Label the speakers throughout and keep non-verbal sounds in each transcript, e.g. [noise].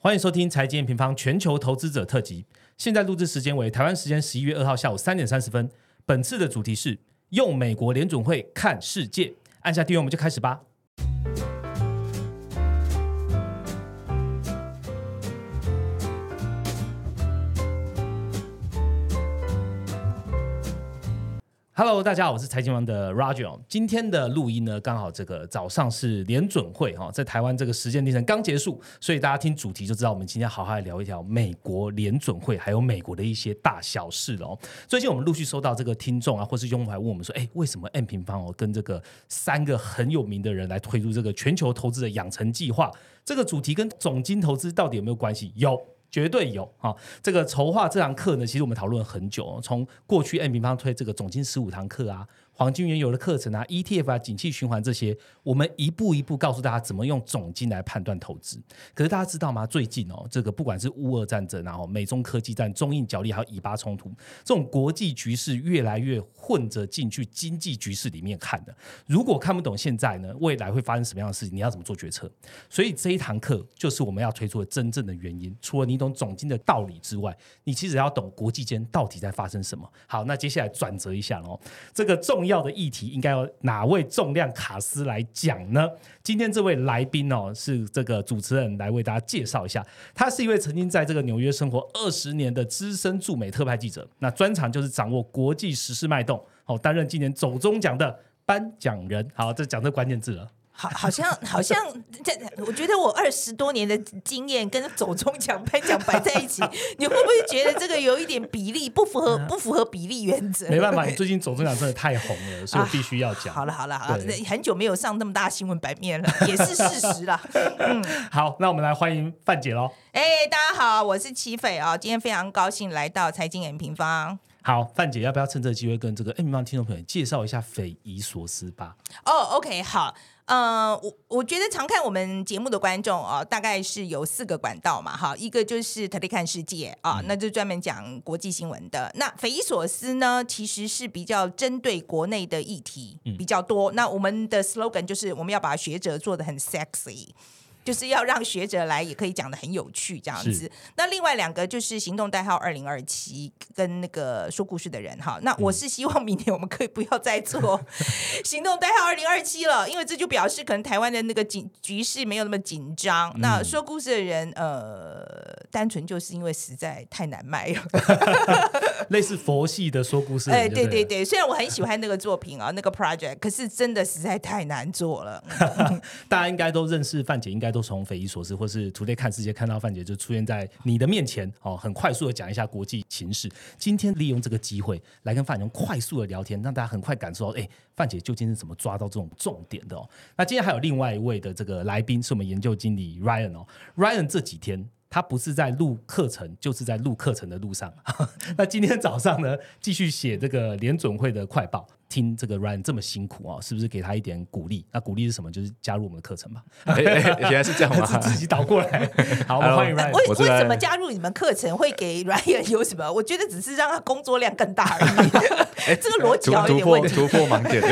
Speaker 1: 欢迎收听财经平方全球投资者特辑。现在录制时间为台湾时间十一月二号下午三点三十分。本次的主题是用美国联准会看世界。按下订阅，我们就开始吧。Hello，大家好，我是财经王的 Roger。今天的录音呢，刚好这个早上是联准会哈，在台湾这个时间凌晨刚结束，所以大家听主题就知道，我们今天好好来聊一聊美国联准会还有美国的一些大小事哦。最近我们陆续收到这个听众啊，或是用户来问我们说，哎，为什么 M 平方哦跟这个三个很有名的人来推出这个全球投资的养成计划？这个主题跟总金投资到底有没有关系？有。绝对有啊，这个筹划这堂课呢，其实我们讨论很久，从过去 N 平方推这个总经十五堂课啊。黄金原油的课程啊，ETF 啊，景气循环这些，我们一步一步告诉大家怎么用总金来判断投资。可是大家知道吗？最近哦，这个不管是乌俄战争，然后美中科技战、中印角力，还有以巴冲突，这种国际局势越来越混着进去经济局势里面看的。如果看不懂现在呢，未来会发生什么样的事情？你要怎么做决策？所以这一堂课就是我们要推出的真正的原因。除了你懂总金的道理之外，你其实要懂国际间到底在发生什么。好，那接下来转折一下哦，这个重。要的议题应该由哪位重量卡斯来讲呢？今天这位来宾哦，是这个主持人来为大家介绍一下。他是一位曾经在这个纽约生活二十年的资深驻美特派记者，那专长就是掌握国际时事脉动，好担任今年走中奖的颁奖人。好，这讲这关键字了。
Speaker 2: 好，好像好像这，我觉得我二十多年的经验跟走中奖颁奖摆在一起，[laughs] 你会不会觉得这个有一点比例不符合不符合比例原则？
Speaker 1: 没办法，你最近走中奖真的太红了，所以我必须要讲。
Speaker 2: 好了好了好了，很久没有上那么大新闻版面了，[laughs] 也是事实啦。
Speaker 1: 嗯，好，那我们来欢迎范姐喽。
Speaker 2: 哎，大家好，我是齐斐啊，今天非常高兴来到财经演平方。
Speaker 1: 好，范姐要不要趁这个机会跟这个 M 方听众朋友介绍一下匪夷所思吧？
Speaker 2: 哦，OK，好。呃，我我觉得常看我们节目的观众哦，大概是有四个管道嘛，哈，一个就是特地看世界啊，那就专门讲国际新闻的。那匪夷所思呢，其实是比较针对国内的议题比较多。那我们的 slogan 就是我们要把学者做的很 sexy。就是要让学者来，也可以讲的很有趣这样子。那另外两个就是行动代号二零二七跟那个说故事的人哈。那我是希望明年我们可以不要再做 [laughs] 行动代号二零二七了，因为这就表示可能台湾的那个紧局势没有那么紧张。那说故事的人呃，单纯就是因为实在太难卖了，[laughs]
Speaker 1: 类似佛系的说故事。哎，对对
Speaker 2: 对，虽然我很喜欢那个作品啊，那个 project，可是真的实在太难做了。[laughs]
Speaker 1: 大家应该都认识范姐，应该都。都从匪夷所思，或是从内看世界看到范姐就出现在你的面前哦，很快速的讲一下国际情势。今天利用这个机会来跟范姐快速的聊天，让大家很快感受到，哎，范姐究竟是怎么抓到这种重点的哦。那今天还有另外一位的这个来宾是我们研究经理 Ryan 哦，Ryan 这几天他不是在录课程，就是在录课程的路上。[laughs] 那今天早上呢，继续写这个联准会的快报。听这个 Ryan 这么辛苦啊，是不是给他一点鼓励？那鼓励是什么？就是加入我们的课程吧。
Speaker 3: 原来是这样吗？[laughs]
Speaker 1: 自己倒过来。[laughs] 好，欢迎 Ryan。为
Speaker 2: 为什么加入你们课程会给 Ryan 有什么？我觉得只是让他工作量更大而已。哎，这个逻辑有点问题。
Speaker 3: 突破盲点。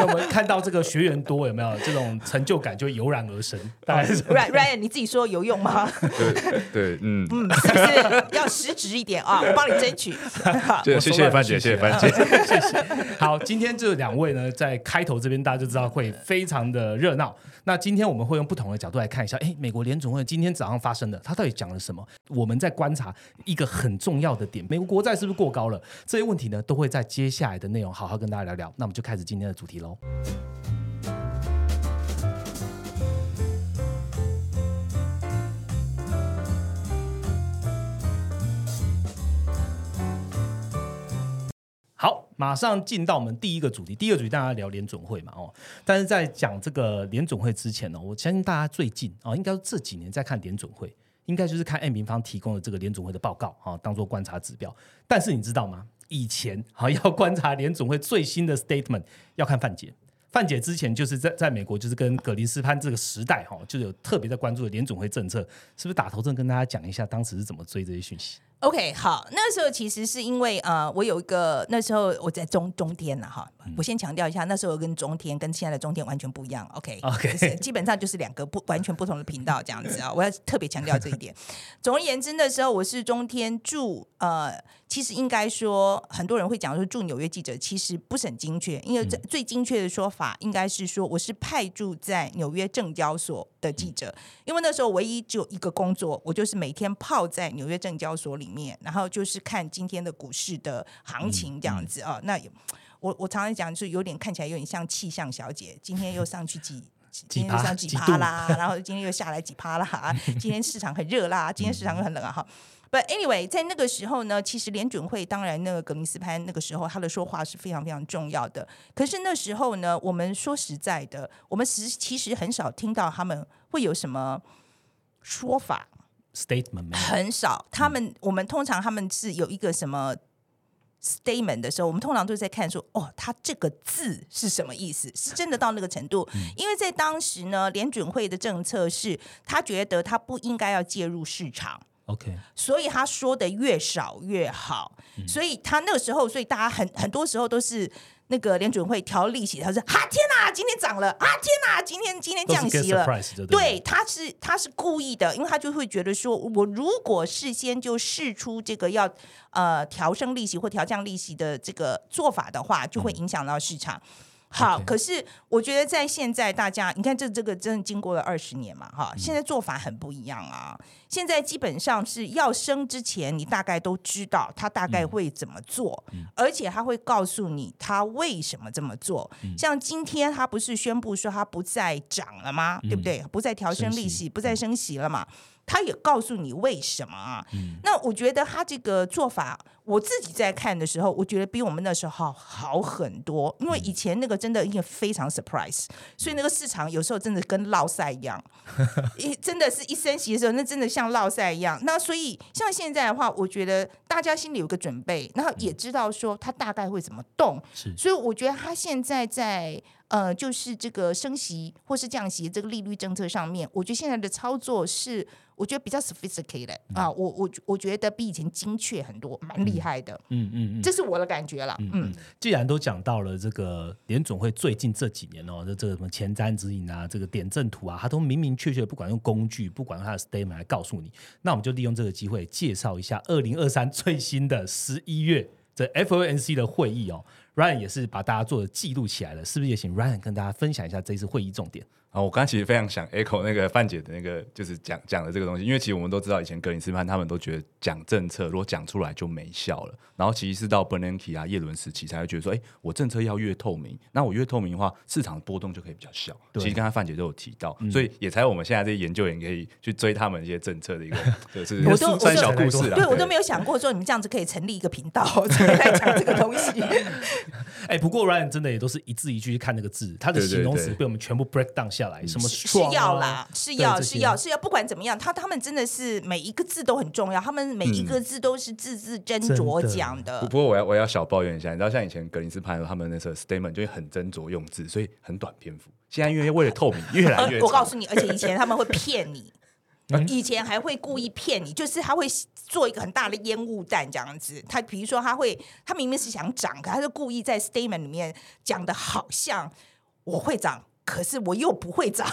Speaker 1: 有没有看到这个学员多？有没有这种成就感就油然而生？大概是 [laughs]
Speaker 2: Ryan，你自己说有用吗？
Speaker 3: 对对，嗯
Speaker 2: 嗯，是不是要实质一点啊？我帮你争取。[laughs]
Speaker 3: 对，谢谢范姐，谢谢范姐，[laughs]
Speaker 1: 谢谢。好，今天这两位呢，在开头这边大家就知道会非常的热闹。那今天我们会用不同的角度来看一下，哎，美国联总会今天早上发生的，他到底讲了什么？我们在观察一个很重要的点，美国国债是不是过高了？这些问题呢，都会在接下来的内容好好跟大家聊聊。那我们就开始今天的主题喽。马上进到我们第一个主题，第一个主题大家聊联准会嘛，哦，但是在讲这个联准会之前呢，我相信大家最近啊，应该这几年在看联准会，应该就是看 M 平方提供的这个联准会的报告啊，当做观察指标。但是你知道吗？以前哈要观察联总会最新的 statement，要看范姐。范姐之前就是在在美国，就是跟葛林斯潘这个时代哈，就有特别在关注的联总会政策，是不是打头阵跟大家讲一下当时是怎么追这些讯息？
Speaker 2: OK，好，那时候其实是因为呃，我有一个那时候我在中中天了哈，我先强调一下，那时候跟中天跟现在的中天完全不一样。OK，OK，、
Speaker 1: OK
Speaker 2: 基本上就是两个不完全不同的频道这样子啊，我要特别强调这一点。总而言之，那时候我是中天驻呃，其实应该说很多人会讲说驻纽约记者，其实不是很精确，因为最最精确的说法应该是说我是派驻在纽约证交所的记者，因为那时候唯一只有一个工作，我就是每天泡在纽约证交所里面，然后就是看今天的股市的行情这样子啊。那我我常常讲，就是有点看起来有点像气象小姐，今天又上去几。[laughs] 今天又上几
Speaker 1: 几
Speaker 2: 趴啦，[laughs] 然后今天又下来几趴啦，今天市场很热啦，今天市场又很冷啊哈。But anyway，在那个时候呢，其实联准会当然那个格林斯潘那个时候他的说话是非常非常重要的。可是那时候呢，我们说实在的，我们实其实很少听到他们会有什么说法，
Speaker 1: statement
Speaker 2: 很少。他们我们通常他们是有一个什么 statement 的时候，我们通常都是在看说，哦，他这个字是什么意思？是真的到那个程度？因为在当时呢，联准会的政策是他觉得他不应该要介入市场。
Speaker 1: OK，
Speaker 2: 所以他说的越少越好，所以他那个时候，所以大家很很多时候都是那个联准会调利息，他说啊天哪，今天涨了啊天哪，今天今天降息了。对，他是他是故意的，因为他就会觉得说，我如果事先就试出这个要呃调升利息或调降利息的这个做法的话，就会影响到市场。好可是我觉得在现在大家，你看这这个真的经过了二十年嘛，哈，现在做法很不一样啊。现在基本上是要生之前，你大概都知道他大概会怎么做，而且他会告诉你他为什么这么做。像今天他不是宣布说他不再涨了吗？对不对？不再调升利
Speaker 1: 息
Speaker 2: 息，不再升息了嘛？他也告诉你为什么啊？那我觉得他这个做法，我自己在看的时候，我觉得比我们那时候好好很多。因为以前那个真的也非常 surprise，所以那个市场有时候真的跟落赛一样，[laughs] 一真的是一升息的时候，那真的像落赛一样。那所以像现在的话，我觉得大家心里有个准备，然后也知道说他大概会怎么动，
Speaker 1: 是
Speaker 2: 所以我觉得他现在在呃，就是这个升息或是降息这个利率政策上面，我觉得现在的操作是我觉得比较 sophisticated 啊，我我我觉得比以前精确很多，蛮厉害的，
Speaker 1: 嗯嗯嗯。
Speaker 2: 这是我的感觉了。嗯，
Speaker 1: 既然都讲到了这个联总会最近这几年哦，这这个什么前瞻指引啊，这个点阵图啊，它都明明确确，不管用工具，不管用它的 statement 来告诉你，那我们就利用这个机会介绍一下二零二三最新的十一月这 FOMC 的会议哦。Ryan 也是把大家做的记录起来了，是不是也请 Ryan 跟大家分享一下这次会议重点？
Speaker 3: 啊，我刚刚其实非常想 echo 那个范姐的那个，就是讲讲的这个东西，因为其实我们都知道，以前格林斯潘他们都觉得讲政策如果讲出来就没效了，然后其实是到 Bernanke 啊、叶伦时期才会觉得说，哎，我政策要越透明，那我越透明的话，市场波动就可以比较小。其实刚才范姐都有提到，所以也才有我们现在这些研究员可以去追他们一些政策的一个，[laughs] 就是
Speaker 2: 我都
Speaker 3: 算小故事啊。
Speaker 2: 对我都没有想过说你们这样子可以成立一个频道 [laughs] 来讲这个东西。[laughs]
Speaker 1: 哎，不过 Ryan 真的也都是一字一句去看那个字，他的形容词被我们全部 break down 下来，什么
Speaker 2: 是要啦，是要是要是要，不管怎么样，他他们真的是每一个字都很重要，他们每一个字都是字字斟酌
Speaker 1: 真的
Speaker 2: 讲的
Speaker 3: 不。不过我要我要小抱怨一下，你知道像以前格林斯潘他们那时候 statement 就会很斟酌用字，所以很短篇幅。现在因为为了透明，越来越
Speaker 2: 呃，[laughs] 我告诉你，而且以前他们会骗你，[laughs]
Speaker 1: 嗯
Speaker 2: 以前还会故意骗你，就是他会做一个很大的烟雾弹这样子。他比如说他会，他明明是想涨，可他就故意在 statement 里面讲的好像我会涨，可是我又不会涨，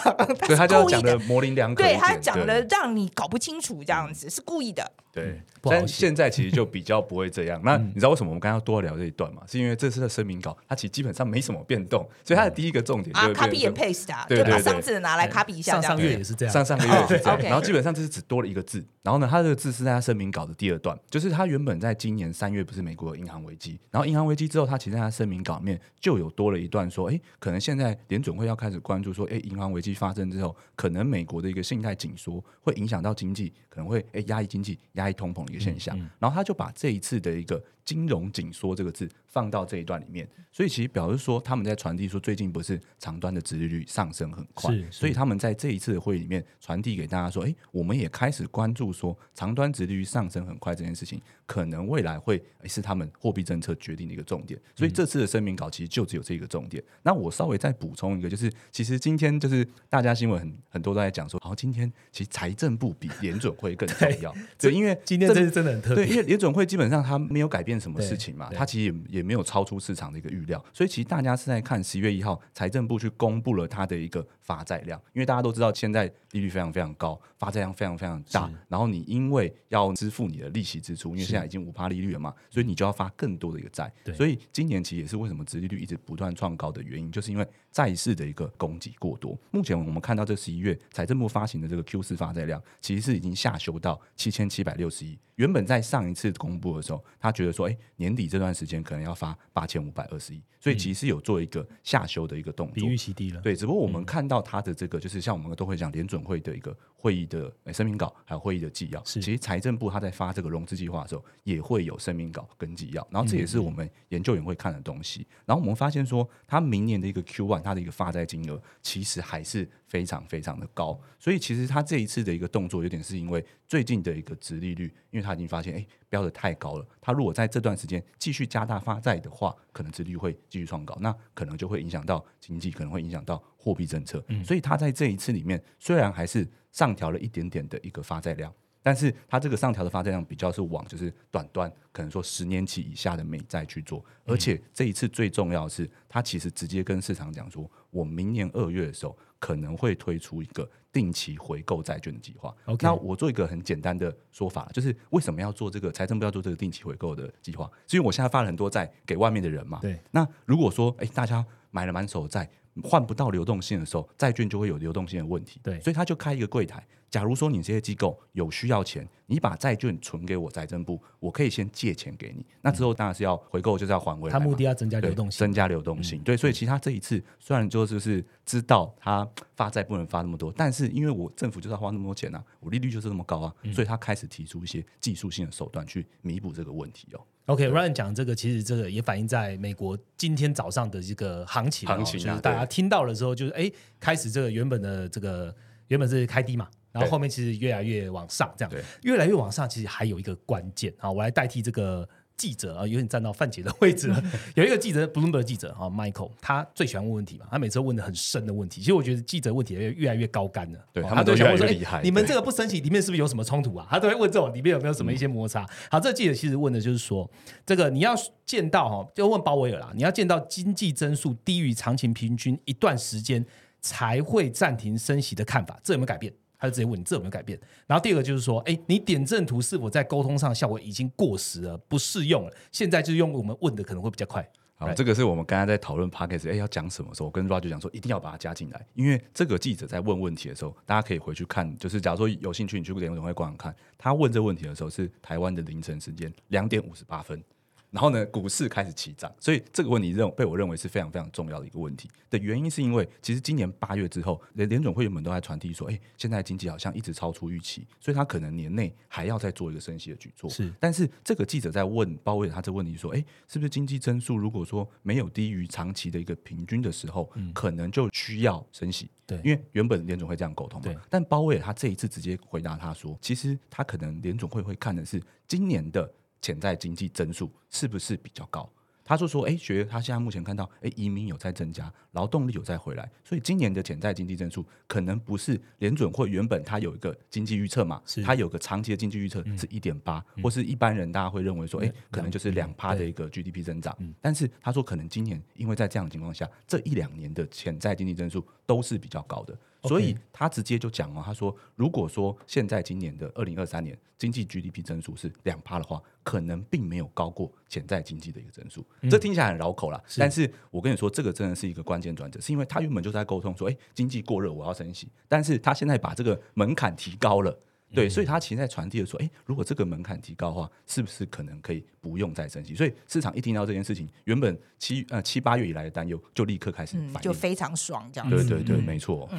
Speaker 3: 对他就要
Speaker 2: 是故意
Speaker 3: 讲的模棱两可
Speaker 2: 对，他讲的让你搞不清楚这样子，是故意的。
Speaker 3: 对，但现在其实就比较不会这样。[laughs] 那你知道为什么我们刚刚要多聊这一段吗？是因为这次的声明稿它其实基本上没什么变动，所以它的第一个重点就
Speaker 2: 啊
Speaker 3: 是变
Speaker 2: ，copy
Speaker 3: 成
Speaker 2: and paste 啊，就把
Speaker 3: 对对。对
Speaker 2: 上次的拿来 copy 一下，
Speaker 1: 上上月也是这样，
Speaker 3: 上上个月也是这样，[laughs] 然后基本上这是只多了一个字，然后呢，它这个字是在它声明稿的第二段，就是它原本在今年三月不是美国有银行危机，然后银行危机之后，它其实在它声明稿里面就有多了一段说，哎，可能现在联准会要开始关注说，哎，银行危机发生之后，可能美国的一个信贷紧缩会影响到经济，可能会哎压抑经济、压抑通膨的一个现象，然后他就把这一次的一个金融紧缩这个字放到这一段里面，所以其实表示说他们在传递说最近不是长端的殖利率上升很快
Speaker 1: 是，
Speaker 3: 所以他们在这一次的会议里面传递给大家说，哎，我们也开始关注说长端殖利率上升很快这件事情，可能未来会是他们货币政策决定的一个重点。所以这次的声明稿其实就只有这个重点。那我稍微再补充一个，就是其实今天就是大家新闻很很多都在讲说，好，今天其实财政部比联准会更重要，[laughs] 对，因为
Speaker 1: 今天这是真的很特
Speaker 3: 对，因，为联准会基本上它没有改变什么事情嘛，它其实也也没有超出市场的一个预料，所以其实大家是在看十一月一号财政部去公布了它的一个发债量，因为大家都知道现在利率非常非常高，发债量非常非常大，然后你因为要支付你的利息支出，因为现在已经五趴利率了嘛，所以你就要发更多的一个债
Speaker 1: 对，
Speaker 3: 所以今年其实也是为什么殖利率一直不断创高的原因，就是因为债市的一个供给过多。目前我们看到这十一月财政部发行的这个 Q 四发债量，其实是已经下修到七千七百六十亿。原本在上一次公布的时候，他觉得说，哎，年底这段时间可能要发八千五百二十亿，所以其实有做一个下修的一个动作
Speaker 1: 比
Speaker 3: 作。
Speaker 1: 预期低了。
Speaker 3: 对，只不过我们看到它的这个，就是像我们都会讲联准会的一个会议的呃声明稿，还有会议的纪要。
Speaker 1: 是
Speaker 3: 其实财政部他在发这个融资计划的时候，也会有声明稿跟纪要，然后这也是我们研究员会看的东西。然后我们发现说，他明年的一个 Q one 它的一个发债金额其实还是非常非常的高，所以其实他这一次的一个动作有点是因为最近的一个殖利率，因为他已经发现哎标的太高了，他如果在这段时间继续加大发债的话，可能殖利率会继续创高，那可能就会影响到经济，可能会影响到货币政策。所以它在这一次里面虽然还是上调了一点点的一个发债量。但是它这个上调的发债量比较是往就是短端，可能说十年期以下的美债去做，而且这一次最重要的是，它其实直接跟市场讲说，我明年二月的时候可能会推出一个定期回购债券的计划。那我做一个很简单的说法，就是为什么要做这个财政部要做这个定期回购的计划？是因为我现在发了很多债给外面的人嘛。
Speaker 1: 对。
Speaker 3: 那如果说，哎，大家买了满手债，换不到流动性的时候，债券就会有流动性的问题。
Speaker 1: 对
Speaker 3: 所以他就开一个柜台。假如说你这些机构有需要钱，你把债券存给我财政部，我可以先借钱给你。那之后当然是要回购，就是要还回来
Speaker 1: 他。目的要增加流动性。
Speaker 3: 增加流动性。对，所以其实他这一次虽然就就是知道他发债不能发那么多，但是因为我政府就是要花那么多钱啊，我利率就是那么高啊，
Speaker 1: 嗯
Speaker 3: 所以他开始提出一些技术性的手段去弥补这个问题哦。
Speaker 1: OK，Ryan 讲这个，其实这个也反映在美国今天早上的这个行情哦，
Speaker 3: 行情啊
Speaker 1: 就是大家听到了之后，就是哎，开始这个原本的这个原本是开低嘛，然后后面其实越来越往上，这样。
Speaker 3: 对。
Speaker 1: 越来越往上，其实还有一个关键啊，我来代替这个。记者啊，有点站到范姐的位置了。[laughs] 有一个记者，Bloomberg 记者啊，Michael，他最喜欢问问题嘛，他每次都问的很深的问题。其实我觉得记者问题越越来越高干了，
Speaker 3: 对
Speaker 1: 哦
Speaker 3: 他们都越
Speaker 1: 问
Speaker 3: 越厉害
Speaker 1: 你们这个不升息，里面是不是有什么冲突啊？[laughs] 他都会问这种里面有没有什么一些摩擦。好，这个记者其实问的就是说，这个你要见到哈，就问鲍威尔啦，你要见到经济增速低于长期平均一段时间才会暂停升息的看法，这有没有改变？他就直接问你这有没有改变？然后第二个就是说，哎，你点阵图是否在沟通上效果已经过时了，不适用了？现在就是用我们问的可能会比较快。
Speaker 3: 好这个是我们刚才在讨论 p o d c a s t 哎，要讲什么时候，我跟 Roger 讲说一定要把它加进来，因为这个记者在问问题的时候，大家可以回去看，就是假如说有兴趣，你去联总会官网看，他问这问题的时候是台湾的凌晨时间两点五十八分。然后呢，股市开始起涨，所以这个问题认被我认为是非常非常重要的一个问题的原因，是因为其实今年八月之后，联联总会原本都在传递说，哎，现在经济好像一直超出预期，所以他可能年内还要再做一个升息的举措。
Speaker 1: 是
Speaker 3: 但是这个记者在问鲍威尔他这个问题说，哎，是不是经济增速如果说没有低于长期的一个平均的时候，可能就需要升息？
Speaker 1: 对
Speaker 3: 因为原本联总会这样沟通嘛。但鲍威尔他这一次直接回答他说，其实他可能联总会会看的是今年的潜在经济增速是不是比较高。他就说：“哎，学他现在目前看到，哎，移民有在增加，劳动力有在回来，所以今年的潜在经济增速可能不是联准会原本它有一个经济预测嘛
Speaker 1: 是，
Speaker 3: 它有个长期的经济预测是一点八，或是一般人大家会认为说，哎，可能就是两趴的一个 GDP 增长。但是他说，可能今年因为在这样的情况下，这一两年的潜在经济增速都是比较高的所以他直接就讲哦，他说，如果说现在今年的二零二三年经济 GDP 增速是两趴的话，可能并没有高过潜在经济的一个增速。这听起来很绕口啦，但是我跟你说，这个真的是一个关键转折，是因为他原本就在沟通说，哎，经济过热，我要升息，但是他现在把这个门槛提高了。对，所以他其实在传递的说，哎，如果这个门槛提高的话，是不是可能可以不用再升息？所以市场一听到这件事情，原本七呃七八月以来的担忧就立刻开始
Speaker 2: 嗯，
Speaker 3: 反应。
Speaker 2: 就非常爽这样子。
Speaker 3: 对对对，没错。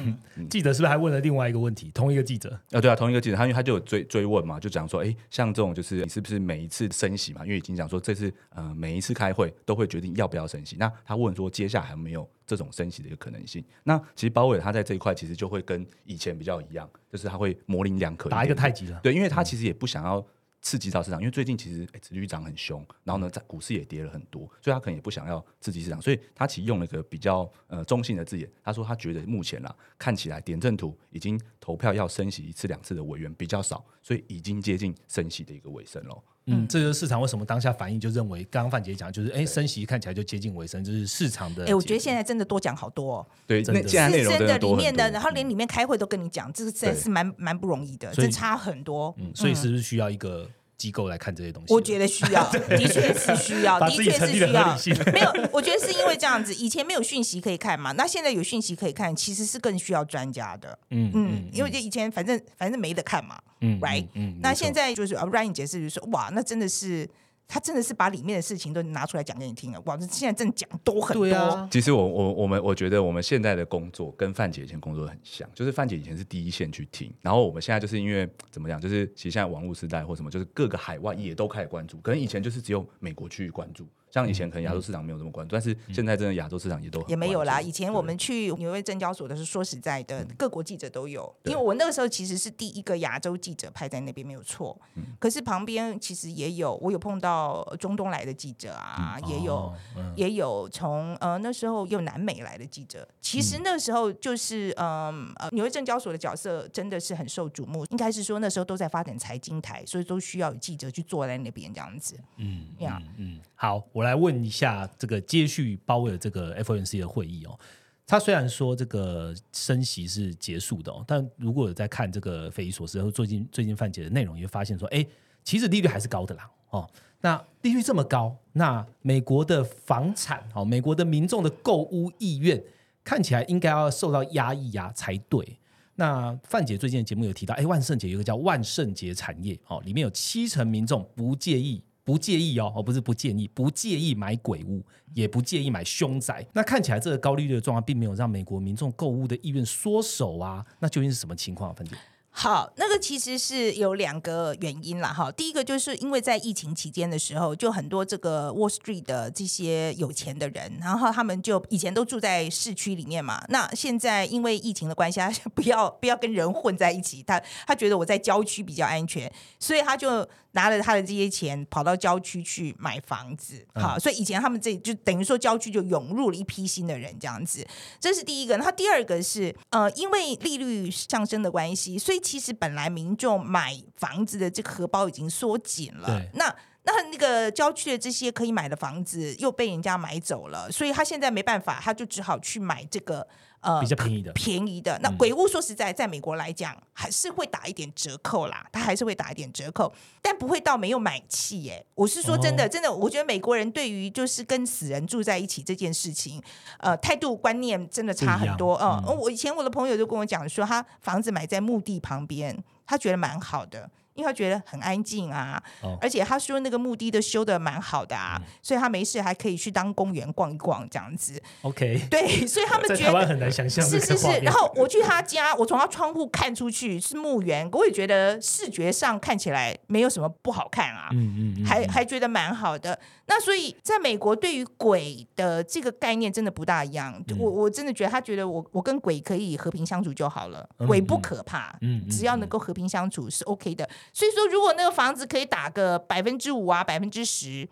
Speaker 1: 记者是不是还问了另外一个问题？同一个记者，
Speaker 3: 啊，对啊，同一个记者，他因为他就有追追问嘛，就讲说，哎，像这种就是你是不是每一次升息嘛？因为已经讲说这次呃每一次开会都会决定要不要升息。那他问说接下来还有没有这种升息的一个可能性？那其实鲍威尔他在这一块其实就会跟以前比较一样，就是他会模棱两可
Speaker 1: 打一个太极了。
Speaker 3: 对，因为他其实也不想要刺激到市场，因为最近其实哎，殖利率涨很凶，然后呢，在股市也跌了很多，所以他可能也不想要刺激市场，所以他其实用了一个比较呃中性的字眼，他说他觉得目前啦看起来点阵图已经投票要升息一次两次的委员比较少，所以已经接近升息的一个尾声喽。
Speaker 1: 嗯，这就是市场为什么当下反应就认为，刚刚范姐讲，就是哎，升息看起来就接近尾声，就是市场的。
Speaker 2: 哎，我觉得现在真的多讲好多、哦，
Speaker 3: 对，
Speaker 1: 真的。
Speaker 3: 那现在内容
Speaker 2: 是真的
Speaker 3: 真的
Speaker 2: 里面的，然后连里面开会都跟你讲，这个实在
Speaker 3: 对。
Speaker 2: 是蛮蛮不容易的，
Speaker 1: 所以
Speaker 2: 这差很多。
Speaker 1: 嗯，所以是不是需要一个机构来看这些东西？
Speaker 2: 我觉得需要，[laughs] 的确是需要，的确是需要。没有，我觉得是因为这样子，以前没有讯息可以看嘛，那现在有讯息可以看，其实是更需要专家的。
Speaker 1: 嗯
Speaker 2: 嗯，因为就以前反正反正没得看嘛
Speaker 1: 嗯
Speaker 2: ，right？
Speaker 1: 嗯，
Speaker 2: 那现在就是啊，Ryan 解释就是说，哇，那真的是他真的是把里面的事情都拿出来讲给你听了，哇，这现在真的讲多很多。
Speaker 1: 对啊，
Speaker 3: 其实我我我们我觉得我们现在的工作跟范姐以前工作很像，就是范姐以前是第一线去听，然后我们现在就是因为怎么讲，就是其实现在网络时代或什么，就是各个海外也都开始关注，可能以前就是只有美国去关注，像以前可能亚洲市场没有这么关注，但是现在真的亚洲市场也都很
Speaker 2: 也没有啦。以前我们去纽约证交所的时候，说实在的，各国记者都有，因为我那个时候其实是第一个亚洲记者派在那边，没有错。
Speaker 3: 嗯
Speaker 2: 可是旁边其实也有，我有碰到中东来的记者啊，也有。也有从呃那时候又南美来的记者，其实那时候就是嗯呃纽约证交所的角色真的是很受瞩目，应该是说那时候都在发展财经台，所以都需要有记者去坐在那边这样子。
Speaker 1: 嗯
Speaker 2: 呀
Speaker 1: 嗯，好，我来问一下这个接续鲍威尔这个 FOMC 的会议哦。他虽然说这个升息是结束的哦，但如果有在看这个匪夷所思和最近最近范姐的内容，也会发现说，哎，其实利率还是高的啦哦。那利率这么高，那美国的房产哦，美国的民众的购物意愿看起来应该要受到压抑呀、才对。那范姐最近的节目有提到，哎，万圣节有一个叫万圣节产业哦，里面有七成民众不介意。不介意哦，哦不是不建议，不介意买鬼屋，也不介意买凶宅。那看起来这个高利率的状况，并没有让美国民众购物的意愿缩手啊。那究竟是什么情况、啊？范姐？
Speaker 2: 好，那个其实是有两个原因啦，哈。第一个就是因为在疫情期间的时候，就很多这个 Wall Street 的这些有钱的人，然后他们就以前都住在市区里面嘛，那现在因为疫情的关系，他 [laughs] 不要不要跟人混在一起，他他觉得我在郊区比较安全，所以他就拿了他的这些钱跑到郊区去买房子。好，所以以前他们这就等于说郊区就涌入了一批新的人，这样子，这是第一个。然后第二个是呃，因为利率上升的关系，所以其实本来民众买房子的这个荷包已经缩紧了。那那那个郊区的这些可以买的房子又被人家买走了，所以他现在没办法，他就只好去买这个呃
Speaker 1: 比较便宜的，
Speaker 2: 便宜的。那鬼屋说实在，在美国来讲还是会打一点折扣啦，他还是会打一点折扣，但不会到没有买气耶。我是说真的，真的，我觉得美国人对于就是跟死人住在一起这件事情，呃，态度观念真的差很多。嗯，我以前我的朋友就跟我讲说，他房子买在墓地旁边，他觉得蛮好的。因为他觉得很安静啊，
Speaker 1: 哦
Speaker 2: 而且他说那个墓地都修的蛮好的啊，所以他没事还可以去当公园逛一逛这样子。
Speaker 1: OK，[laughs]
Speaker 2: 对，所以他们
Speaker 1: 在
Speaker 2: 觉得
Speaker 1: 台湾很难想象
Speaker 2: 是是是，然后我去他家，我从他窗户看出去是墓园，我也觉得视觉上看起来没有什么不好看啊，
Speaker 1: 嗯嗯嗯，
Speaker 2: 还还觉得蛮好的。那所以在美国，对于鬼的这个概念真的不大一样。
Speaker 1: 嗯
Speaker 2: 我我真的觉得他觉得我我跟鬼可以和平相处就好了，
Speaker 1: 嗯
Speaker 2: 鬼不可怕，
Speaker 1: 嗯嗯
Speaker 2: 只要能够和平相处是 OK 的。所以说，如果那个房子可以打个百分之五啊，百分之十，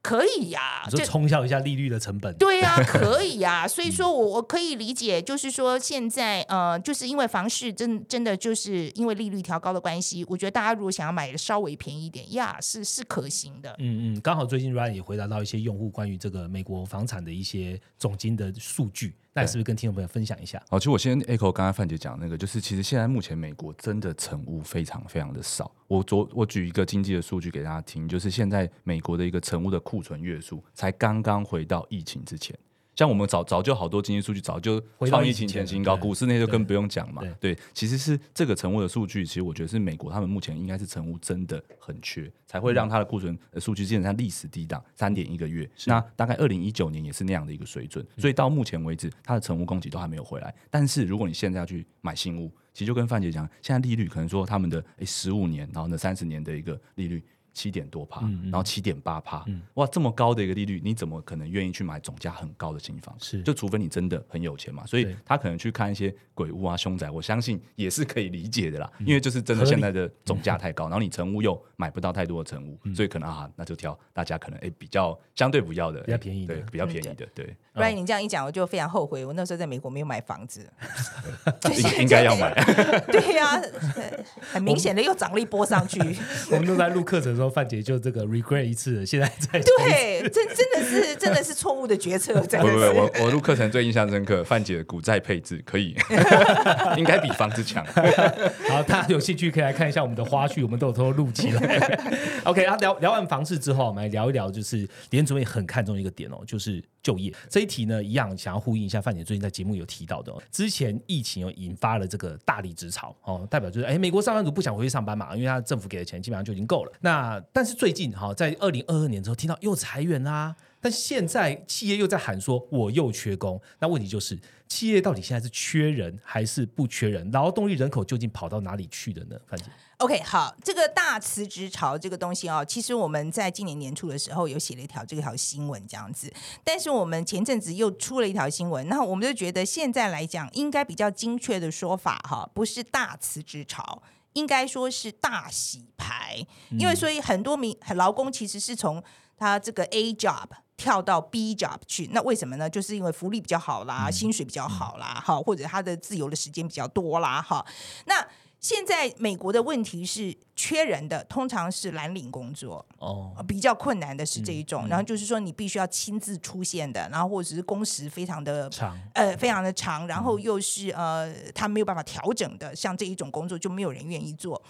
Speaker 2: 可以呀、
Speaker 1: 你说
Speaker 2: 这
Speaker 1: 冲销一下利率的成本，
Speaker 2: 对呀、[laughs] 可以呀、所以说我我可以理解，就是说现在呃，就是因为房市真真的就是因为利率调高的关系，我觉得大家如果想要买的稍微便宜一点呀，是是可行的。
Speaker 1: 嗯嗯，刚好最近 Ryan 也回答到一些用户关于这个美国房产的一些总金的数据，那你是不是跟听众朋友分享一下？
Speaker 3: 好，其实我先 echo 刚刚范姐讲那个，就是其实现在目前美国真的成屋非常非常的少。我昨我举一个经济的数据给大家听，就是现在美国的一个成屋的库存月数才刚刚回到疫情之前。像我们早早就好多经济数据早就创疫情
Speaker 1: 前
Speaker 3: 前新高，股市那些就更不用讲嘛。对，其实是这个成屋的数据，其实我觉得是美国他们目前应该是成屋真的很缺，才会让它的库存的数据基本上历史低档三点一个月。那大概二零一九年也是那样的一个水准，所以到目前为止，它的成屋供给都还没有回来。但是如果你现在要去买新屋，其实就跟范姐讲，现在利率可能说他们的诶十五年，然后呢三十年的一个利率。七点多趴，然后七点八趴，哇，这么高的一个利率，你怎么可能愿意去买总价很高的新房？
Speaker 1: 是。
Speaker 3: 就除非你真的很有钱嘛，所以他可能去看一些鬼屋啊、凶宅，我相信也是可以理解的啦。因为就是真的现在的总价太高，[laughs] 然后你成屋又买不到太多的成屋，所以可能啊，那就挑大家可能哎比较相对不要的，
Speaker 1: 比较
Speaker 3: 哎
Speaker 1: 便宜的。
Speaker 3: 对，比较便宜的，对
Speaker 2: ，Ryan，你这样一讲，我就非常后悔，我那时候在美国没有买房子。
Speaker 3: 应 [laughs] 应该要买。[laughs]
Speaker 2: 对呀、很明显的又涨了一波上去。
Speaker 1: 我们都在录课程的时候，范姐就这个 regret 一次了，现在在
Speaker 2: 对，真真的是真的是错误的决策，真
Speaker 3: 不不不，我我录课程最印象深刻，范姐的股债配置可以，[laughs] 应该比房子强。[laughs]
Speaker 1: 好，大家有兴趣可以来看一下我们的花絮，我们都有偷偷录起来。[laughs] OK，啊，聊聊完房市之后，我们来聊一聊，就是联储会很看重一个点哦，就是就业这一题呢，一样想要呼应一下范姐最近在节目有提到的、哦，之前疫情有引发了这个大离职潮哦，代表就是哎，美国上班族不想回去上班嘛，因为他政府给的钱基本上就已经够了。那但是最近哈、在二零二二年之后听到又裁员啦、但现在企业又在喊说我又缺工，那问题就是企业到底现在是缺人还是不缺人？劳动力人口究竟跑到哪里去的呢？范姐
Speaker 2: ，OK，好，这个大辞职潮这个东西哦，其实我们在今年年初的时候有写了一条这条新闻这样子，但是我们前阵子又出了一条新闻，那我们就觉得现在来讲，应该比较精确的说法哈，不是大辞职潮。应该说是大洗牌，因为所以很多民劳工其实是从他这个 A job 跳到 B job 去，那为什么呢？就是因为福利比较好啦，薪水比较好啦，哈，或者他的自由的时间比较多啦，哈。那现在美国的问题是缺人的，通常是蓝领工作，
Speaker 1: 哦
Speaker 2: 呃，比较困难的是这一种。然后就是说你必须要亲自出现的，然后或者是工时非常的
Speaker 1: 长
Speaker 2: 呃非常的长，然后又是呃他没有办法调整的，像这一种工作就没有人愿意做。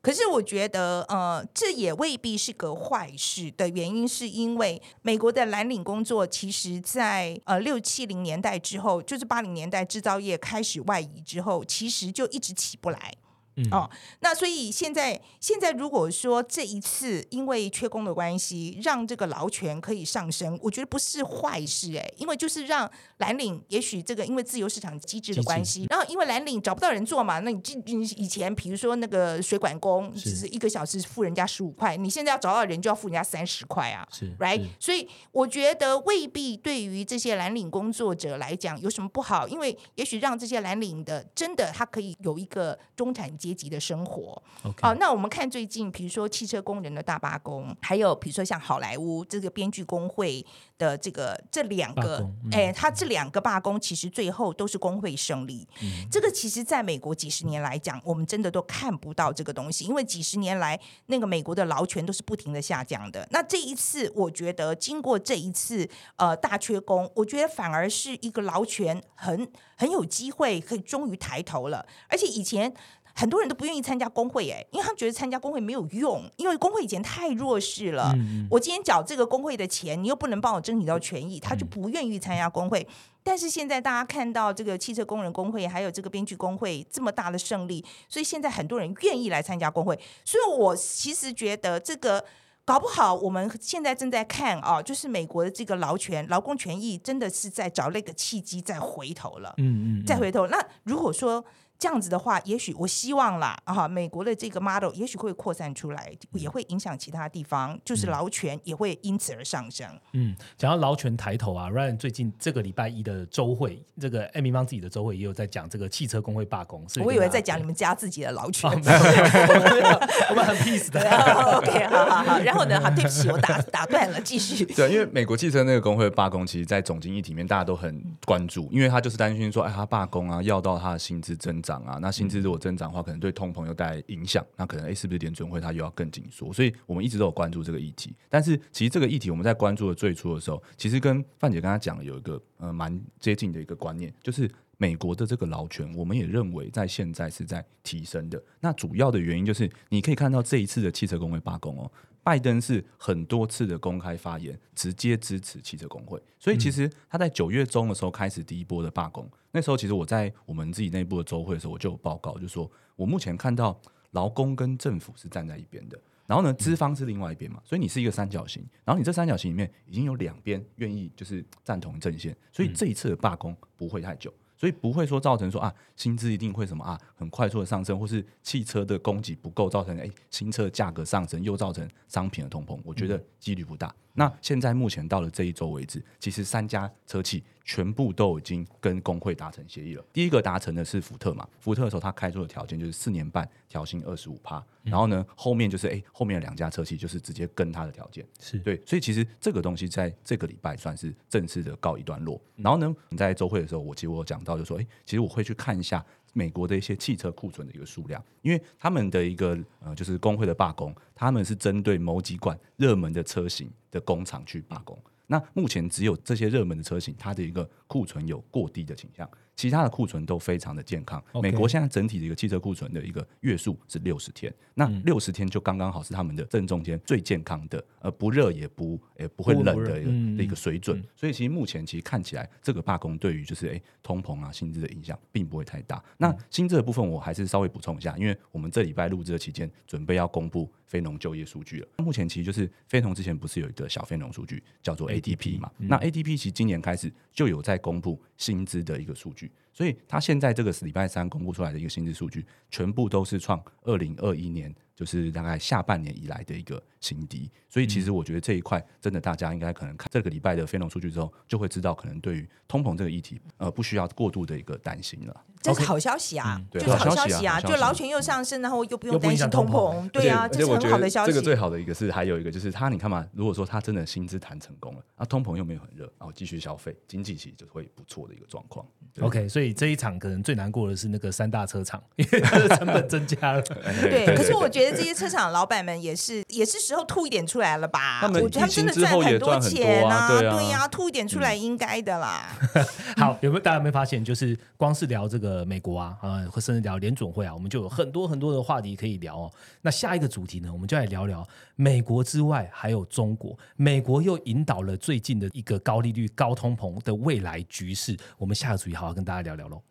Speaker 2: 可是我觉得，呃，这也未必是个坏事的原因，是因为美国的蓝领工作，其实在呃六七零年代之后，就是八零年代制造业开始外移之后，其实就一直起不来。
Speaker 1: 嗯。
Speaker 2: 哦，那所以现在现在如果说这一次因为缺工的关系，让这个劳权可以上升，我觉得不是坏事哎，因为就是让蓝领也许这个因为自由市场机制的关系，然后因为蓝领找不到人做嘛，那你进你以前比如说那个水管工，只是一个小时付人家十五块，你现在要找到人就要付人家三十块啊，
Speaker 1: 是
Speaker 2: right？
Speaker 1: 是。
Speaker 2: 所以我觉得未必对于这些蓝领工作者来讲有什么不好，因为也许让这些蓝领的真的他可以有一个中产阶级的生活。
Speaker 1: OK，
Speaker 2: 哦，那我们看最近，比如说汽车工人的大罢工，还有比如说像好莱坞这个编剧工会的这个这两个哎、他这两个罢工其实最后都是工会胜利。
Speaker 1: 嗯
Speaker 2: 这个其实在美国几十年来讲，我们真的都看不到这个东西，因为几十年来那个美国的劳权都是不停的下降的。那这一次，我觉得经过这一次呃大缺工，我觉得反而是一个劳权很很有机会可以终于抬头了，而且以前。很多人都不愿意参加工会，哎，因为他们觉得参加工会没有用，因为工会以前太弱势了。
Speaker 1: 嗯
Speaker 2: 我今天缴这个工会的钱，你又不能帮我争取到权益，他就不愿意参加工会。但是现在大家看到这个汽车工人工会还有这个编剧工会这么大的胜利，所以现在很多人愿意来参加工会。所以我其实觉得这个。搞不好我们现在正在看啊，就是美国的这个劳权、劳工权益，真的是在找那个契机再回头了。
Speaker 1: 嗯嗯，
Speaker 2: 再回头，那如果说这样子的话，也许我希望啦，啊，美国的这个 model 也许会扩散出来，也会影响其他地方，就是劳权也会因此而上升。
Speaker 1: 嗯，讲到劳权抬头啊，Ryan 最近这个礼拜一的周会，这个艾米邦自己的周会也有在讲这个汽车工会罢工，所
Speaker 2: 我以为在讲你们家自己的劳权。[laughs]
Speaker 1: 我们很 peace 的。[laughs]
Speaker 2: OK，好好好，然后呢？好，对不起，我打打断了，继续。[laughs]
Speaker 3: 对，因为美国汽车那个工会罢工，其实，在总经议里面大家都很关注，因为他就是担心说，哎，他罢工啊，要到他的薪资增长啊，那薪资如果增长的话，可能对通膨又带来影响，那可能哎，是不是联准会它又要更紧缩？所以我们一直都有关注这个议题。但是其实这个议题我们在关注的最初的时候，其实跟范姐刚才讲的有一个呃蛮接近的一个观念，就是。美国的这个劳权，我们也认为在现在是在提升的。那主要的原因就是，你可以看到这一次的汽车工会罢工哦，拜登是很多次的公开发言，直接支持汽车工会。所以其实他在九月中的时候开始第一波的罢工。那时候其实我在我们自己内部的周会的时候，我就有报告，就说我目前看到劳工跟政府是站在一边的，然后呢，资方是另外一边嘛。所以你是一个三角形，然后你这三角形里面已经有两边愿意就是赞同阵线，所以这一次的罢工不会太久。所以不会说造成说啊薪资一定会什么啊很快速的上升，或是汽车的供给不够造成哎新车价格上升，又造成商品的通膨，我觉得几率不大。那现在目前到了这一周为止，其实三家车企全部都已经跟工会达成协议了。第一个达成的是福特嘛，福特的时候他开出的条件就是四年半调薪二十五趴，然后呢后面就是哎后面的两家车企就是直接跟他的条件
Speaker 1: 是
Speaker 3: 对，所以其实这个东西在这个礼拜算是正式的告一段落。然后呢，你在周会的时候，我其实我有讲到，就说，哎，其实我会去看一下美国的一些汽车库存的一个数量，因为他们的一个呃，就是工会的罢工，他们是针对某几款热门的车型的工厂去罢工。那目前只有这些热门的车型，它的一个库存有过低的倾向，其他的库存都非常的健康。美国现在整体的一个汽车库存的一个月数是六十天，那六十天就刚刚好是他们的正中间最健康的，呃，不热也不也不会冷的一个一个水准。所以其实目前其实看起来，这个罢工对于就是诶通膨啊薪资的影响并不会太大。那薪资的部分我还是稍微补充一下，因为我们这礼拜录制的期间准备要公布非农就业数据了。目前其实就是非农之前不是有一个小非农数据叫做 ADP 嘛？那 ADP 其实今年开始就有在公布薪资的一个数据，所以他现在这个是礼拜三公布出来的一个薪资数据，全部都是创二零二一年就是大概下半年以来的一个新低。所以其实我觉得这一块真的大家应该可能看这个礼拜的非农数据之后，就会知道可能对于通膨这个议题，呃，不需要过度的一个担心了。
Speaker 2: 这是好消息啊，
Speaker 3: 嗯对
Speaker 2: 就是好
Speaker 3: 好消息啊
Speaker 2: 就劳权又上升，然后又不用担心
Speaker 1: 通
Speaker 2: 通膨，对啊，这是很好的消息。
Speaker 3: 这个最好的一个是，还有一个就是他，你看嘛，如果说他真的薪资谈成功了，啊，通膨又没有很热，然后继续消费，经济其实就会不错的一个状况。对
Speaker 1: OK，所以这一场可能最难过的是那个三大车厂，[laughs] 因为它的成本增加了。
Speaker 2: 对，可是我觉得这些车厂老板们也是，也是时候吐一点出来了吧？
Speaker 3: 他们
Speaker 2: 我觉得他们真的
Speaker 3: 赚很多
Speaker 2: 钱
Speaker 3: 啊对啊
Speaker 2: 呀、吐一点出来应该的啦。[laughs]
Speaker 1: 好，有没有大家有没有发现，就是光是聊这个美国啊，啊，或甚至聊联总会啊，我们就有很多很多的话题可以聊哦。那下一个主题呢，我们就来聊聊美国之外还有中国。美国又引导了最近的一个高利率、高通膨的未来局势。我们下个主题好好跟大家聊聊喽。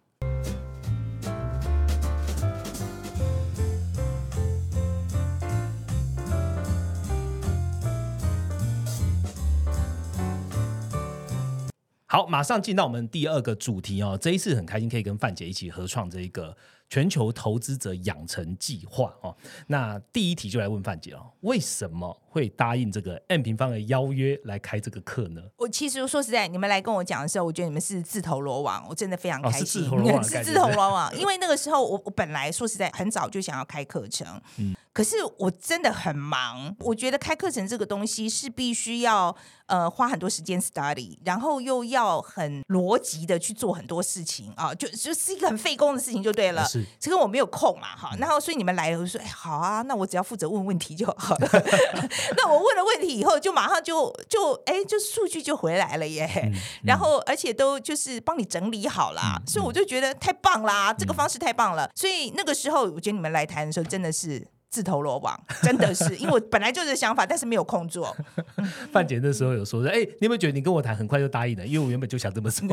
Speaker 1: 好，马上进到我们第二个主题哦。这一次很开心可以跟范姐一起合创这一个全球投资者养成计划哦。那第一题就来问范姐哦，为什么会答应这个 M 平方的邀约来开这个课呢？
Speaker 2: 我其实说实在，你们来跟我讲的时候，我觉得你们是自投罗网，我真的非常开心，
Speaker 1: 自投罗网 [laughs]
Speaker 2: 是自投罗网。因为那个时候我我本来说实在很早就想要开课程，
Speaker 1: 嗯
Speaker 2: 可是我真的很忙，我觉得开课程这个东西是必须要呃花很多时间 study，然后又要很逻辑的去做很多事情啊，就就是一个很费工的事情就对了。
Speaker 1: 是
Speaker 2: 这个我没有空嘛，哈，然后所以你们来了，我说，哎，好啊，那我只要负责问问题就好了。[laughs] [laughs] 那我问了问题以后，就马上就就哎，就数据就回来了耶。然后而且都就是帮你整理好啦，所以我就觉得太棒啦，这个方式太棒了。所以那个时候，我觉得你们来谈的时候，真的是。自投罗网，[laughs] 真的是，因为我本来就有这想法，但是没有空做。
Speaker 1: 范姐那时候有说说，哎、你有没有觉得你跟我谈很快就答应了？因为我原本就想这么做。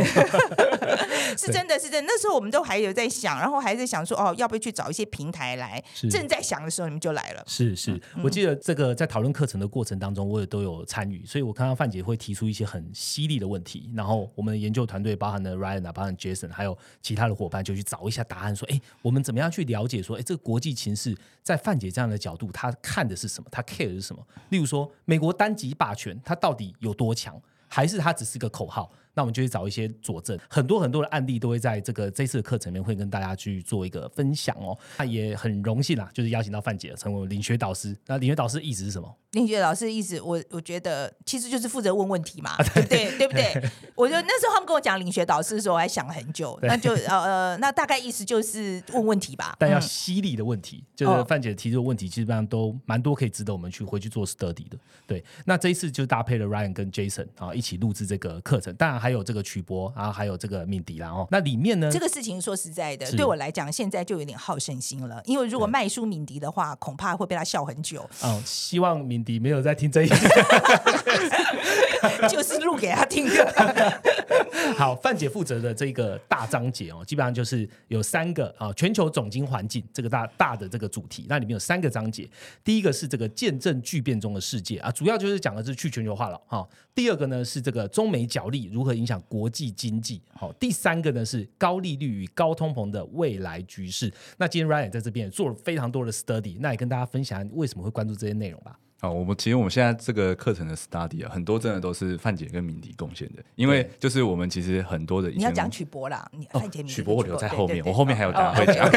Speaker 2: 是真的，是真的。那时候我们都还有在想，然后还在想说，哦，要不要去找一些平台来？正在想的时候，你们就来了。
Speaker 1: 是是，我记得这个在讨论课程的过程当中，我也都有参与，所以我看到范姐会提出一些很犀利的问题，然后我们的研究团队包含了 Ryan 啊，包含 Jason，还有其他的伙伴就去找一下答案，说，哎，我们怎么样去了解说，哎，这个国际情势在范姐这样的角度，她看的是什么？她 care 的是什么？例如说，美国单极霸权它到底有多强？还是它只是个口号？那我们就去找一些佐证，很多很多的案例都会在这个这次的课程里面会跟大家去做一个分享哦。那也很荣幸啦，就是邀请到范姐成为我们领学导师。那领学导师意思是什么？
Speaker 2: 林学老师的意思，我我觉得其实就是负责问问题嘛，对不对？对不对？我就那时候他们跟我讲领学导师的时候，我还想了很久，那就呃呃，那大概意思就是问问题吧。
Speaker 1: 但要
Speaker 2: 嗯
Speaker 1: 犀利的问题，就是
Speaker 2: 哦
Speaker 1: 范姐提出的问题，基本上都蛮多可以值得我们去回去做 study 的。对，那这一次就搭配了 Ryan 跟 Jason 啊一起录制这个课程，当然还有这个曲波，然后还有这个敏迪啦哦。那里面呢，
Speaker 2: 这个事情说实在的，对我来讲，现在就有点好胜心了。因为如果卖书敏迪的话，恐怕会被他笑很久。
Speaker 1: 嗯，希望敏敏迪没有在听这一集。[laughs]
Speaker 2: 就是录给他听的。[laughs]
Speaker 1: 好，范姐负责的这个大章节哦，基本上就是有三个啊，全球总经环境这个大大的这个主题，那里面有三个章节。第一个是这个见证巨变中的世界啊，主要就是讲的是去全球化了哈。第二个呢是这个中美角力如何影响国际经济。好，第三个呢是高利率与高通膨的未来局势。那今天 Ryan 在这边也做了非常多的 study，那也跟大家分享为什么会关注这些内容吧。
Speaker 3: 啊，我们其实我们现在这个课程的 study 啊，很多真的都是范姐跟敏迪贡献的，因为就是我们其实很多的
Speaker 2: 你要讲曲博啦，你范姐、
Speaker 3: 曲博我留在后面，我后面还有大家会讲。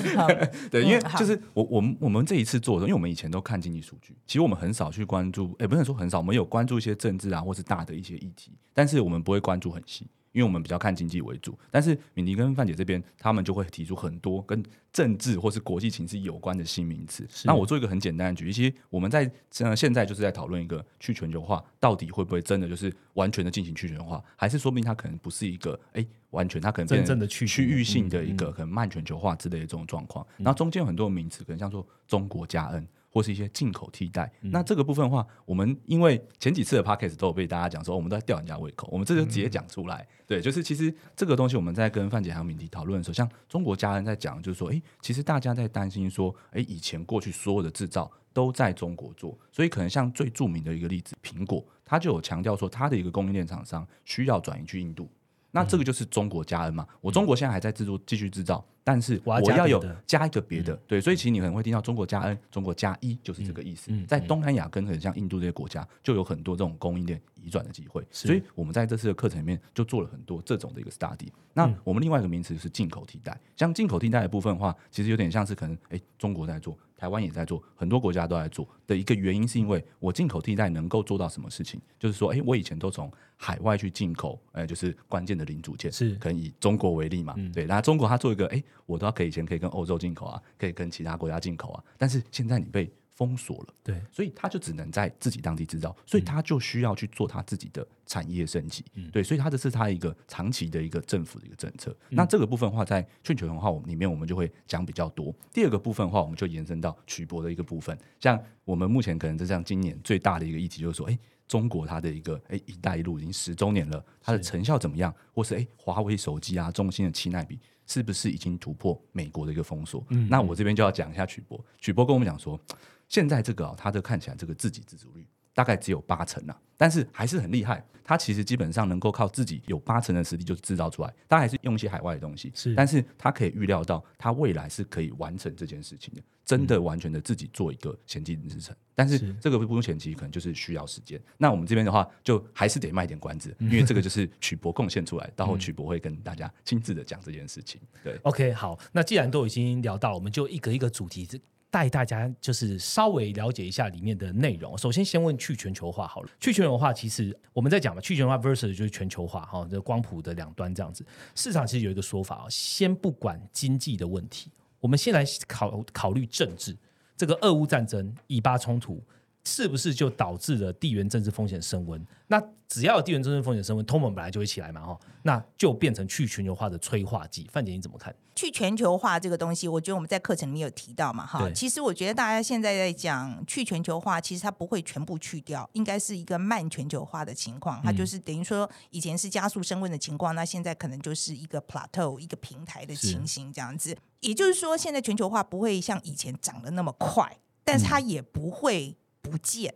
Speaker 3: [laughs] 对，因为就是我我们我们这一次做的，因为我们以前都看经济数据，其实我们很少去关注，也，不能说很少，我们有关注一些政治啊，或是大的一些议题，但是我们不会关注很细。因为我们比较看经济为主，但是敏迪跟范姐这边，他们就会提出很多跟政治或是国际情势有关的新名词。那我做一个很简单的举例，其实我们在呃现在就是在讨论一个去全球化到底会不会真的就是完全的进行去全球化，还是说明它可能不是一个哎完全它可能
Speaker 1: 真正的
Speaker 3: 区区域性的一个可能慢全球化之类的这种状况。然后中间有很多名词，可能像说中国加 N。或是一些进口替代，那这个部分的话，我们因为前几次的 podcast 都有被大家讲说，我们都在吊人家胃口，我们这就直接讲出来。对，就是其实这个东西我们在跟范姐还有敏迪讨论的时候，像中国家人在讲，就是说，哎，其实大家在担心说，哎，以前过去所有的制造都在中国做，所以可能像最著名的一个例子，苹果，它就有强调说，它的一个供应链厂商需要转移去印度。那这个就是中国加 N 嘛？我中国现在还在制作，继续制造，但是我要有加一个别的，对，所以其实你可能会听到中国加 N，中国加一就是这个意思。在东南亚跟很像印度这些国家，就有很多这种供应链移转的机会。所以我们在这次的课程里面就做了很多这种的一个 study。那我们另外一个名词是进口替代，像进口替代的部分的话，其实有点像是可能，哎，中国在做。台湾也在做，很多国家都在做的一个原因，是因为我进口替代能够做到什么事情？就是说，哎，我以前都从海外去进口，哎，就是关键的零组件，
Speaker 1: 是
Speaker 3: 可以以中国为例嘛？对，那中国它做一个，哎，我都要可以以前可以跟欧洲进口啊，可以跟其他国家进口啊，但是现在你被。封锁了，
Speaker 1: 对，
Speaker 3: 所以它就只能在自己当地制造，所以它就需要去做它自己的产业升级，对，所以它这是它一个长期的一个政府的一个政策。那这个部分的话，在全球文化里面，我们就会讲比较多。第二个部分的话，我们就延伸到曲博的一个部分，像我们目前可能就像今年最大的一个议题，就是说，哎，中国它的一个哎“一带一路”已经十周年了，它的成效怎么样？或是哎，华为手机啊，中兴的七纳比是不是已经突破美国的一个封锁？那我这边就要讲一下曲波，曲波跟我们讲说。现在这个啊，它的看起来这个自给自足率大概只有八成啊，但是还是很厉害。它其实基本上能够靠自己有八成的实力就制造出来，它还是用一些海外的东西。
Speaker 1: 是，
Speaker 3: 但是它可以预料到，它未来是可以完成这件事情的，真的完全的自己做一个先进制程。但是这个不用前期，可能就是需要时间。那我们这边的话，就还是得卖点关子，因为这个就是曲博贡献出来，到后曲博会跟大家亲自的讲这件事情。对
Speaker 1: ，OK，好，那既然都已经聊到，我们就一个一个主题。带大家就是稍微了解一下里面的内容。首先，先问去全球化好了。去全球化其实我们在讲嘛，去全球化 versus 就是全球化哈，这光谱的两端这样子。市场其实有一个说法啊，先不管经济的问题，我们先来考考虑政治。这个俄乌战争、以巴冲突。是不是就导致了地缘政治风险升温？那只要有地缘政治风险升温，通膨本来就会起来嘛，哈，那就变成去全球化的催化剂。范姐你怎么看？
Speaker 2: 去全球化这个东西，我觉得我们在课程里面有提到嘛，哈。其实我觉得大家现在在讲去全球化，其实它不会全部去掉，应该是一个慢全球化的情况。它就是等于说以前是加速升温的情况，那现在可能就是一个 plateau 一个平台的情形这样子。也就是说，现在全球化不会像以前涨得那么快，但是它也不会。不见，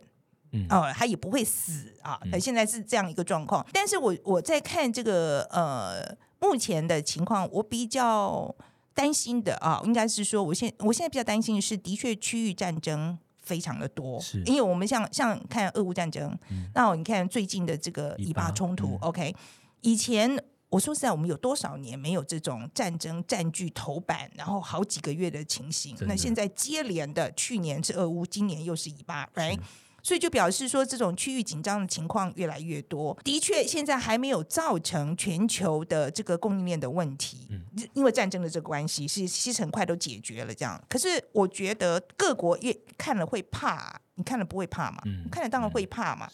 Speaker 2: 嗯，哦，他也不会死啊。他现在是这样一个状况，但是我我在看这个呃目前的情况，我比较担心的啊，应该是说，我现我现在比较担心的是，的确区域战争非常的多，
Speaker 1: 是
Speaker 2: 因为我们像像看俄乌战争，那你看最近的这个以巴冲突，OK，以前。我说实在，我们有多少年没有这种战争占据头版，然后好几个月的情形？那现在接连的，去年是俄乌，今年又是以巴，right？所以就表示说，这种区域紧张的情况越来越多。的确，现在还没有造成全球的这个供应链的问题，因为战争的这个关系，是其实很快都解决了。这样，可是我觉得各国越看了会怕，你看了不会怕嘛？看了当然会怕嘛。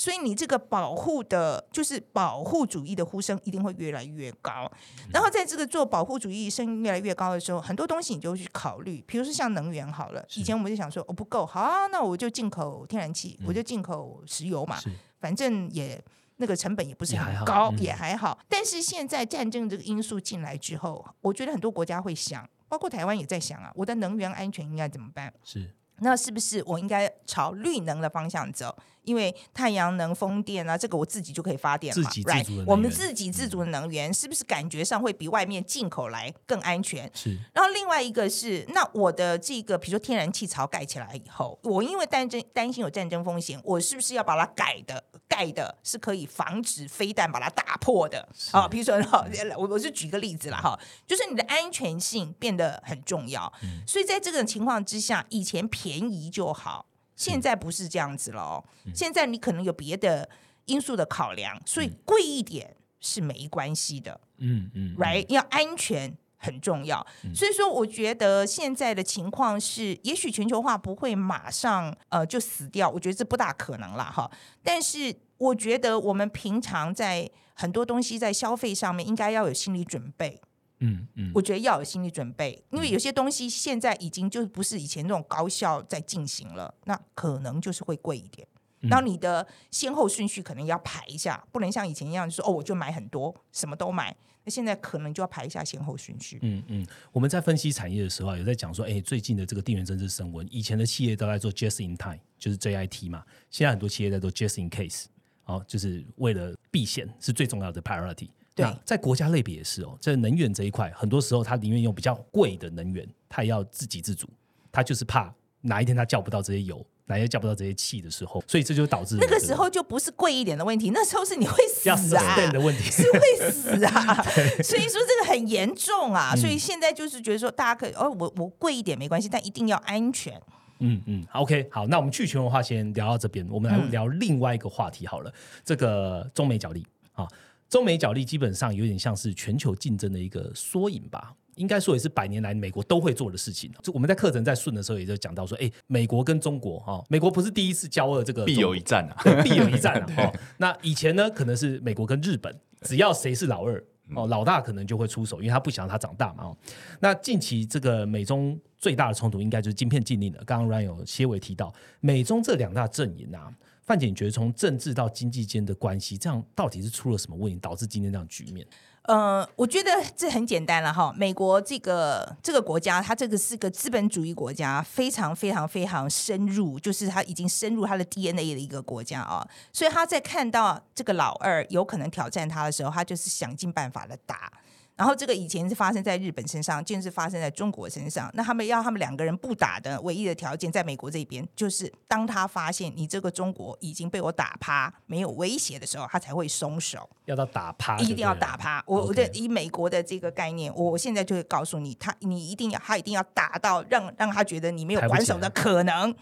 Speaker 2: 所以你这个保护的，就是保护主义的呼声一定会越来越高。然后在这个做保护主义声音越来越高的时候，很多东西你就会去考虑，比如说像能源好了，以前我们就想说哦不够，好啊，那我就进口天然气，我就进口石油嘛，反正也那个成本也不是很高，
Speaker 1: 嗯
Speaker 2: 也还好。但是现在战争这个因素进来之后，我觉得很多国家会想，包括台湾也在想啊，我的能源安全应该怎么办？
Speaker 1: 是
Speaker 2: 那是不是我应该朝绿能的方向走？因为太阳能、风电啊，这个我自己就可以发电嘛
Speaker 1: 自给自
Speaker 2: right？
Speaker 1: 足的能源
Speaker 2: 我们自给自足的能源，是不是感觉上会比外面进口来更安全？
Speaker 1: 是
Speaker 2: 然后另外一个是，那我的这个，比如说天然气槽盖起来以后，我因为战争担心有战争风险，我是不是要把它改的盖的是可以防止飞弹把它打破的啊？比如说，哈我我是举个例子了哈，就是你的安全性变得很重要。所以在这个情况之下，以前便宜就好，现在不是这样子了哦。现在你可能有别的因素的考量，所以贵一点是没关系的。
Speaker 1: 嗯嗯
Speaker 2: right？要安全很重要。所以说，我觉得现在的情况是，也许全球化不会马上呃就死掉，我觉得这不大可能啦哈。但是我觉得我们平常在很多东西在消费上面应该要有心理准备。
Speaker 1: 嗯嗯
Speaker 2: 我觉得要有心理准备，因为有些东西现在已经就不是以前那种高效在进行了，那可能就是会贵一点。然后你的先后顺序可能要排一下，不能像以前一样就说哦，我就买很多，什么都买。那现在可能就要排一下先后顺序。
Speaker 1: 嗯嗯，我们在分析产业的时候啊，有在讲说，哎，最近的这个地缘政治升温，以前的企业都在做 just in time，就是 JIT 嘛，现在很多企业在做 just in case，哦，就是为了避险是最重要的 priority。
Speaker 2: 对
Speaker 1: 那在国家类别也是哦，在能源这一块，很多时候他宁愿用比较贵的能源，他也要自给自足，他就是怕哪一天他叫不到这些油，哪一天叫不到这些气的时候，所以这就导致
Speaker 2: 那个时候就不是贵一点的问题，那时候是你会死
Speaker 1: 要
Speaker 2: 啊
Speaker 1: 的问题。
Speaker 2: 是会死啊，[laughs] 所以说这个很严重啊。所以现在就是觉得说，大家可以哦，我我贵一点没关系，但一定要安全。
Speaker 1: 嗯嗯，OK，好，那我们去全文化先聊到这边，我们来聊另外一个话题好了。这个中美角力啊，中美角力基本上有点像是全球竞争的一个缩影吧。应该说也是百年来美国都会做的事情。就我们在课程在顺的时候，也就讲到说，哎，美国跟中国哈、美国不是第一次交恶这个
Speaker 3: 必有一战啊！
Speaker 1: 必有一战啊！[laughs] 哦，那以前呢，可能是美国跟日本，只要谁是老二哦，老大可能就会出手，因为他不想让他长大嘛。哦，那近期这个美中最大的冲突，应该就是晶片禁令了。刚刚 Ryan 有些微提到，美中这两大阵营啊，范姐，你觉得从政治到经济间的关系，这样到底是出了什么问题，导致今天这样局面？
Speaker 2: 呃，我觉得这很简单了哈。美国这个这个国家，它这个是个资本主义国家，非常非常非常深入，就是它已经深入它的 DNA 的一个国家啊。所以他在看到这个老二有可能挑战他的时候，他就是想尽办法的打。然后这个以前是发生在日本身上，现在是发生在中国身上。那他们要他们两个人不打的唯一的条件，在美国这边，就是当他发现你这个中国已经被我打趴，没有威胁的时候，他才会松手。
Speaker 1: 要到打趴
Speaker 2: 一定要打趴。我我的以美国的这个概念，我我现在就会告诉你，他你一定要他一定要打到让让他觉得你没有还手的可能，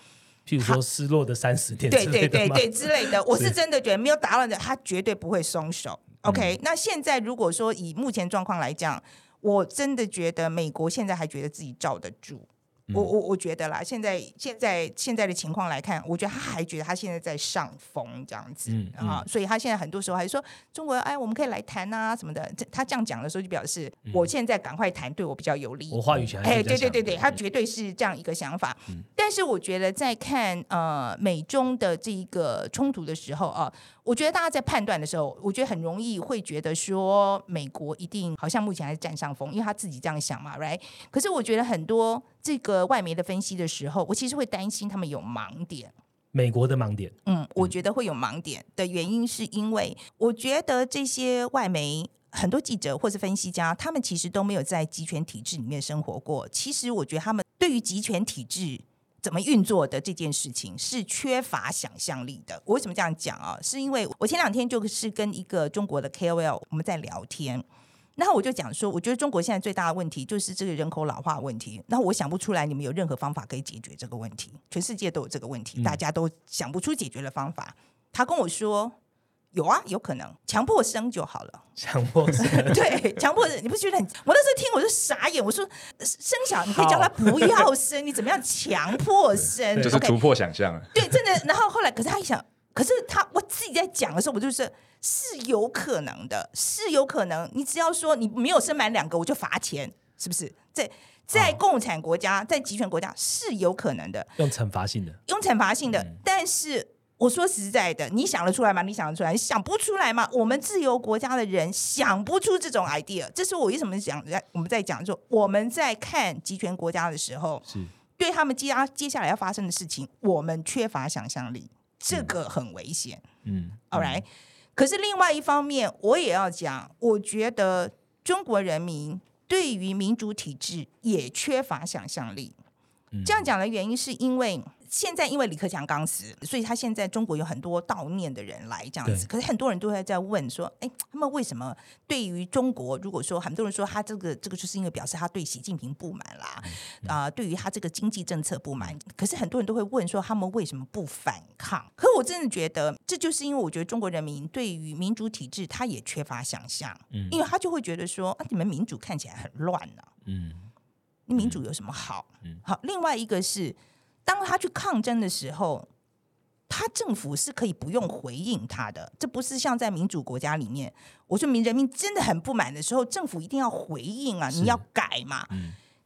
Speaker 1: 譬如说失落的三十天
Speaker 2: 对对对对之类的。我是
Speaker 1: 是
Speaker 2: 真的觉得没有打乱的，他绝对不会松手。OK，、那
Speaker 1: 嗯
Speaker 2: 现在如果说以目前状况来讲，我真的觉得美国现在还觉得自己罩得住。
Speaker 1: 嗯
Speaker 2: 我我我觉得啦，现在现在现在的情况来看，我觉得他还觉得他现在在上风这样子
Speaker 1: 嗯
Speaker 2: 啊，所以他现在很多时候还说中国哎，我们可以来谈啊什么的。这他这样讲的时候，就表示我现在赶快谈对我比较有利。
Speaker 1: 嗯我话语权还
Speaker 2: 哎，对对对对，他绝对是这样一个想法。但是我觉得在看呃美中的这一个冲突的时候啊，我觉得大家在判断的时候，我觉得很容易会觉得说美国一定好像目前还是占上风，因为他自己这样想嘛，right？可是我觉得很多这个外媒的分析的时候，我其实会担心他们有盲点。
Speaker 1: 美国的盲点，
Speaker 2: 嗯，我觉得会有盲点的原因，是因为我觉得这些外媒。很多记者或是分析家，他们其实都没有在集权体制里面生活过。其实，我觉得他们对于集权体制怎么运作的这件事情是缺乏想象力的。我为什么这样讲啊？是因为我前两天就是跟一个中国的 KOL 我们在聊天，然后我就讲说，我觉得中国现在最大的问题就是这个人口老化问题。然后我想不出来你们有任何方法可以解决这个问题，全世界都有这个问题，大家都想不出解决的方法。他跟我说。有啊，有可能强迫生就好了。[laughs]
Speaker 1: 强迫生 [laughs]
Speaker 2: 对，强迫生，你不觉得很？我那时候听我就傻眼，我说生小你可以叫他不要生，你怎么样强迫生？
Speaker 3: 就是突破想象啊！
Speaker 2: 对，真的。然后后来，可是他一想，可是他我自己在讲的时候，我就是是有可能的，是有可能。你只要说你没有生满两个，我就罚钱，是不是？在在共产国家，在集权国家是有可能的，
Speaker 1: 用惩罚性的，
Speaker 2: 用惩罚性的。但是我说实在的，你想得出来吗？你想得出来？想不出来吗？我们自由国家的人想不出这种 idea。这是我为什么讲在我们在讲说我们在看集权国家的时候，
Speaker 1: 是
Speaker 2: 对他们接下接下来要发生的事情，我们缺乏想象力，这个很危险。
Speaker 1: 嗯
Speaker 2: ，All right，、可是另外一方面，我也要讲，我觉得中国人民对于民主体制也缺乏想象力。这样讲的原因是因为现在因为李克强刚死，所以他现在中国有很多悼念的人来这样子。可是很多人都会在问说，哎，他们为什么对于中国，如果说很多人说他这个这个就是因为表示他对习近平不满啦，啊、对于他这个经济政策不满，可是很多人都会问说他们为什么不反抗？可我真的觉得这就是因为我觉得中国人民对于民主体制他也缺乏想象，因为他就会觉得说啊，你们民主看起来很乱呢、
Speaker 1: 嗯，
Speaker 2: 你民主有什么好？好，另外一个是，当他去抗争的时候，他政府是可以不用回应他的，这不是像在民主国家里面，我说民人民真的很不满的时候，政府一定要回应啊，你要改嘛。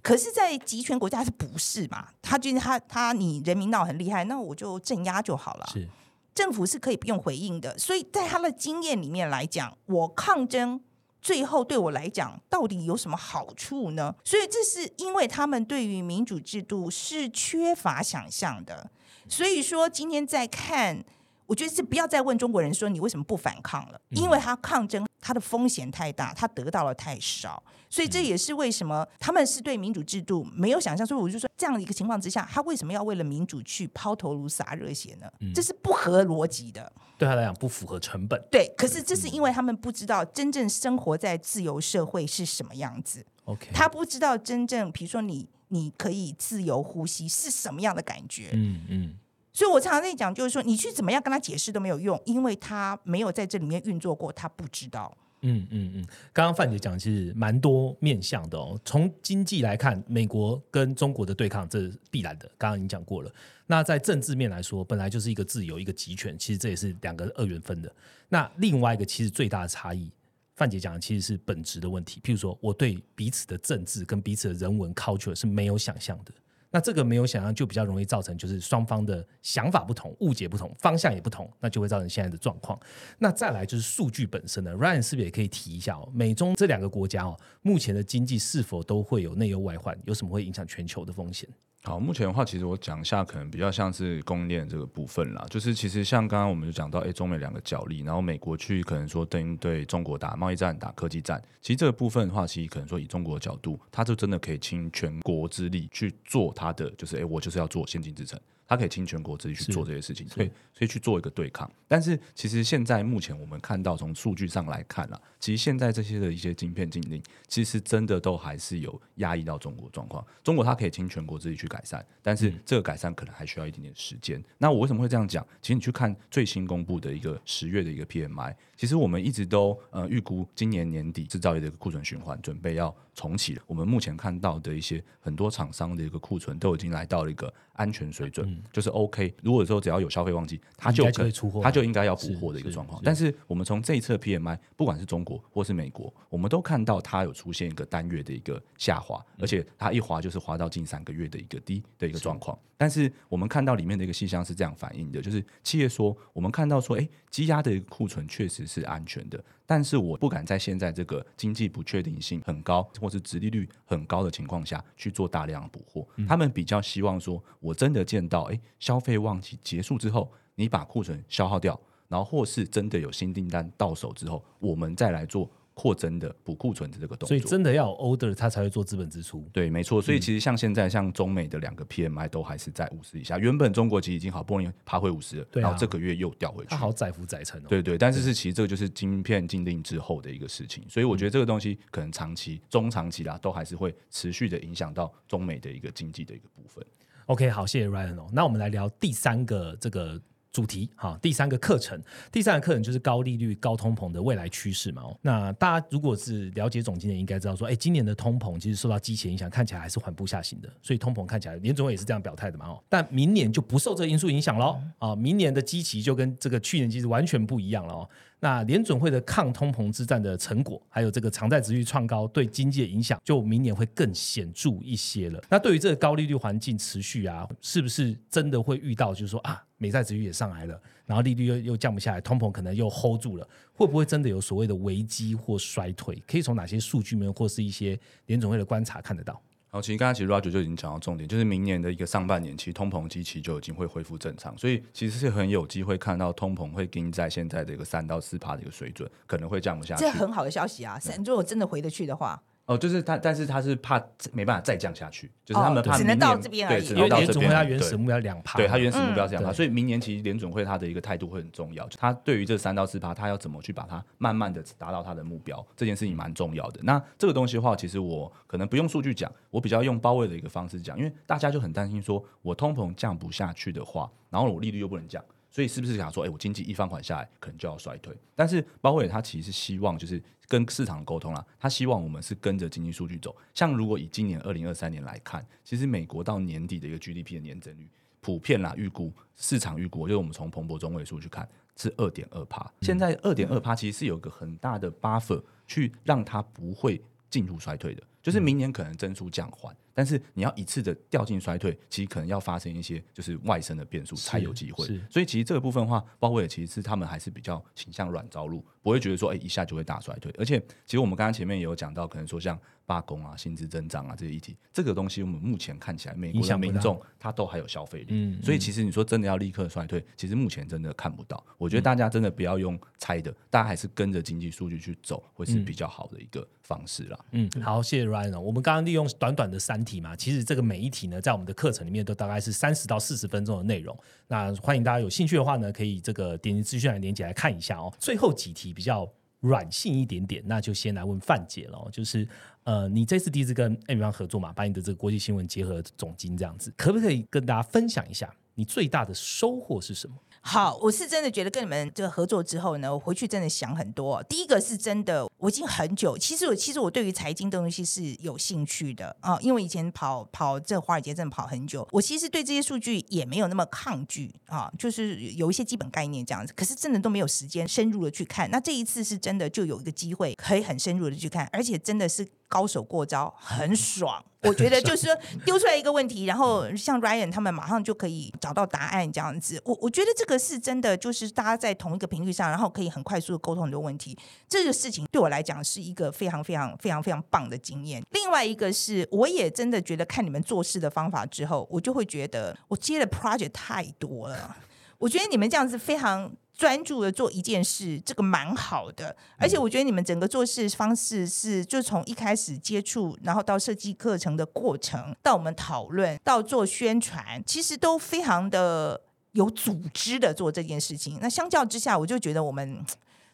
Speaker 2: 可是，在集权国家是不是嘛？他就是他他你人民闹很厉害，那我就镇压就好了。
Speaker 1: 是
Speaker 2: 政府是可以不用回应的，所以在他的经验里面来讲，我抗争最后对我来讲到底有什么好处呢？所以这是因为他们对于民主制度是缺乏想象的，所以说今天在看。我觉得是不要再问中国人说你为什么不反抗了，因为他抗争他的风险太大，他得到了太少，所以这也是为什么他们是对民主制度没有想象。所以我就说这样的一个情况之下，他为什么要为了民主去抛头颅洒热血呢？这是不合逻辑的。
Speaker 1: 对他来讲不符合成本。
Speaker 2: 对，可是这是因为他们不知道真正生活在自由社会是什么样子
Speaker 1: ，OK，
Speaker 2: 他不知道真正，比如说你你可以自由呼吸是什么样的感觉。
Speaker 1: 嗯嗯，
Speaker 2: 所以我常常在讲，就是说你去怎么样跟他解释都没有用，因为他没有在这里面运作过，他不知道。
Speaker 1: 嗯嗯嗯，刚刚范姐讲其实蛮多面向的哦。从经济来看，美国跟中国的对抗这是必然的，刚刚已经讲过了。那在政治面来说，本来就是一个自由一个集权，其实这也是两个二元分的。那另外一个其实最大的差异，范姐讲的其实是本质的问题。譬如说，我对彼此的政治跟彼此的人文 culture 是没有想象的。那这个没有想象，就比较容易造成就是双方的想法不同、误解不同、方向也不同，那就会造成现在的状况。那再来就是数据本身呢，Ryan 是不是也可以提一下哦？美中这两个国家哦，目前的经济是否都会有内忧外患，有什么会影响全球的风险？
Speaker 3: 好，目前的话，其实我讲一下，可能比较像是供应链这个部分啦。就是其实像刚刚我们就讲到，哎，中美两个角力，然后美国去可能说针对中国打贸易战、打科技战。其实这个部分的话，其实可能说以中国的角度，他就真的可以倾全国之力去做他的，就是哎，我就是要做先进制程。他可以倾全国自己去做这些事情，所以所以去做一个对抗。但是其实现在目前我们看到，从数据上来看啦，其实现在这些的一些晶片禁令，其实真的都还是有压抑到中国状况。中国它可以倾全国自己去改善，但是这个改善可能还需要一点点时间。那我为什么会这样讲？其实你去看最新公布的一个十月的一个 PMI，其实我们一直都呃预估今年年底制造业的一个库存循环准备要重启了。我们目前看到的一些很多厂商的一个库存都已经来到了一个安全水准，就是 OK。如果说只要有消费旺季，它就可
Speaker 1: 以出货
Speaker 3: 它就应该要补货的一个状况
Speaker 1: 是。
Speaker 3: 但是我们从这一次的 PMI，不管是中国或是美国，我们都看到它有出现一个单月的一个下滑，而且它一滑就是滑到近三个月的一个低的一个状况。但是我们看到里面的一个细项是这样反映的，就是企业说，我们看到说，哎，积压的一个库存确实是安全的，但是我不敢在现在这个经济不确定性很高，或是殖利率很高的情况下去做大量补货。他们比较希望说，我真的见到，哎，消费旺季结束之后，你把库存消耗掉，然后或是真的有新订单到手之后，我们再来做扩增的补库存的这个动作。
Speaker 1: 所以真的要有 order，它才会做资本支出。
Speaker 3: 对，没错。所以其实像现在，像中美的两个 PMI 都还是在五十以下。原本中国其实已经好不容易爬回五十了，
Speaker 1: 啊
Speaker 3: 然后这个月又掉回去
Speaker 1: 它。好载浮载沉哦。
Speaker 3: 对对，但是是其实这个就是晶片禁令之后的一个事情，所以我觉得这个东西可能长期、中长期啦，都还是会持续的影响到中美的一个经济的一个部分。
Speaker 1: OK，好，谢谢 Ryan 哦。那我们来聊第三个这个主题哈，第三个课程，第三个课程就是高利率、高通膨的未来趋势嘛。哦，那大家如果是了解总经理，应该知道说，哎，今年的通膨其实受到机器影响，看起来还是缓步下行的，所以通膨看起来联总会也是这样表态的嘛。哦，但明年就不受这个因素影响喽。啊，明年的基期就跟这个去年其实完全不一样了哦。那联准会的抗通膨之战的成果，还有这个偿债值率创高对经济的影响，就明年会更显著一些了。那对于这个高利率环境持续啊，是不是真的会遇到就是说啊，美债值率也上来了，然后利率又又降不下来，通膨可能又 hold 住了，会不会真的有所谓的危机或衰退？可以从哪些数据面或是一些联总会的观察看得到？
Speaker 3: 好，其实刚才其实 Roger 就已经讲到重点，就是明年的一个上半年，其实通膨机器就已经会恢复正常，所以其实是很有机会看到通膨会盯在现在的一个三到四帕的一个水准，可能会降不下去。
Speaker 2: 这很好的消息啊！如果真的回得去的话。
Speaker 3: 哦，就是他，但是他是怕没办法再降下去，就是他们怕
Speaker 2: 只能到这边而已。
Speaker 3: 因为
Speaker 1: 联总会他原始目标两趴，
Speaker 3: 对它原始目标是两趴，所以明年其实联准会他的一个态度会很重要。他对于这三到四趴，他要怎么去把它慢慢的达到他的目标，这件事情蛮重要的。那这个东西的话，其实我可能不用数据讲，我比较用包围的一个方式讲，因为大家就很担心说，我通膨降不下去的话，然后我利率又不能降。所以是不是想说，哎，我经济一放缓下来，可能就要衰退？但是鲍威尔他其实是希望，就是跟市场沟通啦，他希望我们是跟着经济数据走。像如果以今年二零二三年来看，其实美国到年底的一个 GDP 的年增率，普遍啦预估，市场预估，就是我们从彭博中位数去看是二点二帕。现在二点二帕其实是有个很大的 buffer 去让它不会进入衰退的，就是明年可能增速降缓。但是你要一次的掉进衰退，其实可能要发生一些就是外生的变数才有机会。所以其实这个部分的话，鲍威尔其实是他们还是比较倾向软着陆，不会觉得说哎一下就会大衰退。而且其实我们刚刚前面也有讲到，可能说像罢工啊、薪资增长啊这些议题，这个东西我们目前看起来美国的民众他都还有消费力。嗯，所以其实你说真的要立刻衰退，其实目前真的看不到。我觉得大家真的不要用猜的，大家还是跟着经济数据去走，会是比较好的一个方式啦。
Speaker 1: 嗯，好，谢谢 Ryan。我们刚刚利用短短的三题嘛，其实这个。每一题呢，在我们的课程里面都大概是三十到四十分钟的内容。那欢迎大家有兴趣的话呢，可以这个点击资讯来连接来看一下哦。最后几题比较软性一点点，那就先来问范姐了。就是呃，你这次第一次跟 M 方合作嘛，把你的这个国际新闻结合总经这样子，可不可以跟大家分享一下你最大的收获是什么？
Speaker 2: 好，我是真的觉得跟你们这个合作之后呢，我回去真的想很多。第一个是真的，我已经很久，其实我其实我对于财经的东西是有兴趣的啊，因为以前跑跑这华尔街真的跑很久，我其实对这些数据也没有那么抗拒啊，就是有一些基本概念这样子，可是真的都没有时间深入的去看。那这一次是真的就有一个机会可以很深入的去看，而且真的是。高手过招很爽，[laughs] 我觉得就是说丢出来一个问题，然后 [laughs] 像 Ryan 他们马上就可以找到答案这样子。我我觉得这个是真的，就是大家在同一个频率上，然后可以很快速的沟通很多问题。这个事情对我来讲是一个非常非常非常非常棒的经验。另外一个是，我也真的觉得看你们做事的方法之后，我就会觉得我接的 project 太多了。我觉得你们这样子非常。专注的做一件事，这个蛮好的，而且我觉得你们整个做事方式是，就从一开始接触，然后到设计课程的过程，到我们讨论，到做宣传，其实都非常的有组织的做这件事情。那相较之下，我就觉得我们。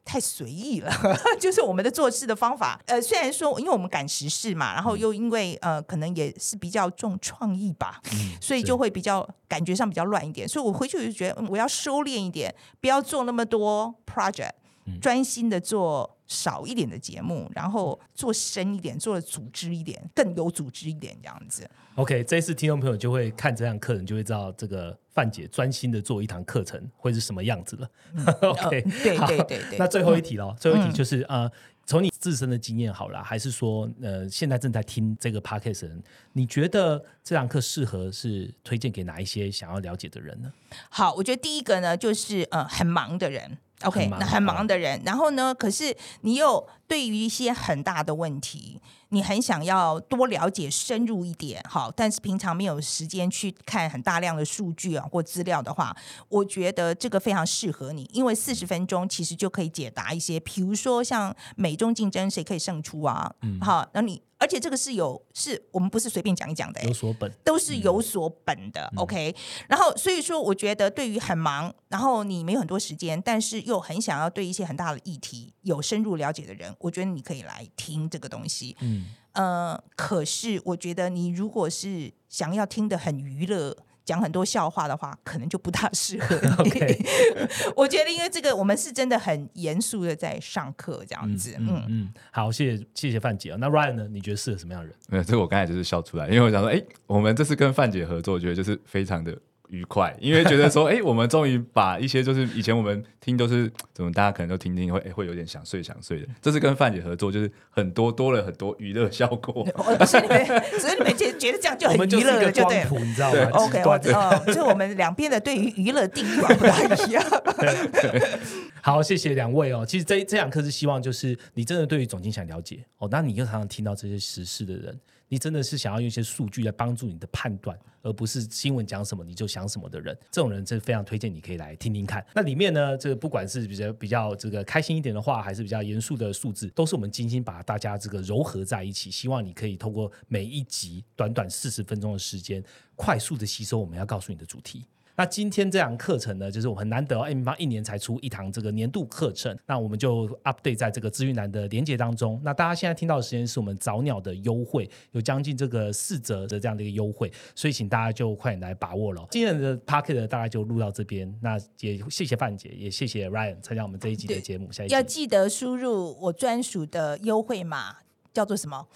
Speaker 2: 太随意了，[laughs] 就是我们的做事的方法。呃，虽然说，因为我们赶时事嘛，然后又因为呃，可能也是比较重创意吧，[laughs] 所以就会比较感觉上比较乱一点。所以我回去就觉得，我要收敛一点，不要做那么多 project，专心的做。少一点的节目，然后做深一点，做的组织一点，更有组织一点这样子。
Speaker 1: OK，这次听众朋友就会看这堂课程，就会知道这个范姐专心的做一堂课程会是什么样子了。[laughs] OK，
Speaker 2: 对对对对。
Speaker 1: 那最后一题喽，最后一题就是呃，从你自身的经验好了，还是说呃，现在正在听这个 Podcast 人，你觉得这堂课适合是推荐给哪一些想要了解的人呢？
Speaker 2: 好，我觉得第一个呢，就是呃，很忙的人。OK，那很忙的人，然后呢？可是你又对于一些很大的问题，你很想要多了解、深入一点，好，但是平常没有时间去看很大量的数据啊或资料的话，我觉得这个非常适合你，因为四十分钟其实就可以解答一些，比如说像美中竞争谁可以胜出啊，嗯，好，那你。而且这个是有，是我们不是随便讲一讲的，
Speaker 1: 有所本，
Speaker 2: 都是有所本的。OK，然后所以说，我觉得对于很忙，然后你没有很多时间，但是又很想要对一些很大的议题有深入了解的人，我觉得你可以来听这个东西。嗯，呃，可是我觉得你如果是想要听的很娱乐。讲很多笑话的话，可能就不大适合你。[laughs]
Speaker 1: OK [laughs]
Speaker 2: 我觉得因为这个，我们是真的很严肃的在上课这样子。嗯，
Speaker 1: 嗯，好，谢谢谢谢范姐。那 Ryan 呢？你觉得适合什么样的人？
Speaker 3: 没有，这个我刚才就是笑出来，因为我想说，哎，我们这次跟范姐合作，我觉得就是非常的愉快，因为觉得说，[laughs] 哎，我们终于把一些就是以前我们听都是怎么，大家可能都听听会诶会有点想睡想睡的，这次跟范姐合作，就是很多多了很多娱乐效果。[laughs]
Speaker 2: 所以你们，所以你们觉觉得这样就很娱乐了，
Speaker 1: 们就
Speaker 2: 对了。
Speaker 1: 你知道吗
Speaker 2: OK，我
Speaker 1: 极端
Speaker 2: 哦，就我们两边的对于娱乐定义不太一样。[laughs]
Speaker 1: 好，谢谢两位哦。其实这这堂课是希望就是你真的对于总经想了解哦，那你又常常听到这些时事的人，你真的是想要用一些数据来帮助你的判断，而不是新闻讲什么你就想什么的人。这种人真的非常推荐你可以来听听看。那里面呢，这个不管是比较比较这个开心一点的话，还是比较严肃的数字，都是我们精心把大家这个糅合在一起，希望你可以通过每一集短短四十分钟的时间，快速的吸收我们要告诉你的主题。那今天这堂课程呢，就是我很难得哦，M 方一年才出一堂这个年度课程，那我们就 update 在这个资讯栏的连接当中。那大家现在听到的时间是我们早鸟的优惠，有将近这个四折的这样的一个优惠，所以请大家就快点来把握了。今天的 p a c k e t 大概就录到这边，那也谢谢范姐，也谢谢 Ryan 参加我们这一集的节目，下一
Speaker 2: 要记得输入我专属的优惠码，叫做什么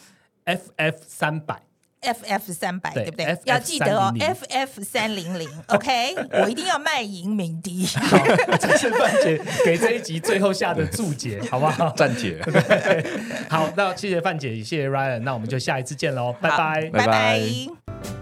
Speaker 1: FF 三百。
Speaker 2: ？FF 三百，
Speaker 1: 对
Speaker 2: 对不对要记得哦，FF 三零零，[laughs] OK，我一定要卖淫鸣笛。[laughs]
Speaker 1: 好，这是范姐给这一集最后下的注解，好不好？
Speaker 3: 暂解，[laughs]
Speaker 1: 好，那谢谢范姐，谢谢 Ryan，那我们就下一次见喽，拜拜。
Speaker 3: 拜拜
Speaker 2: 拜拜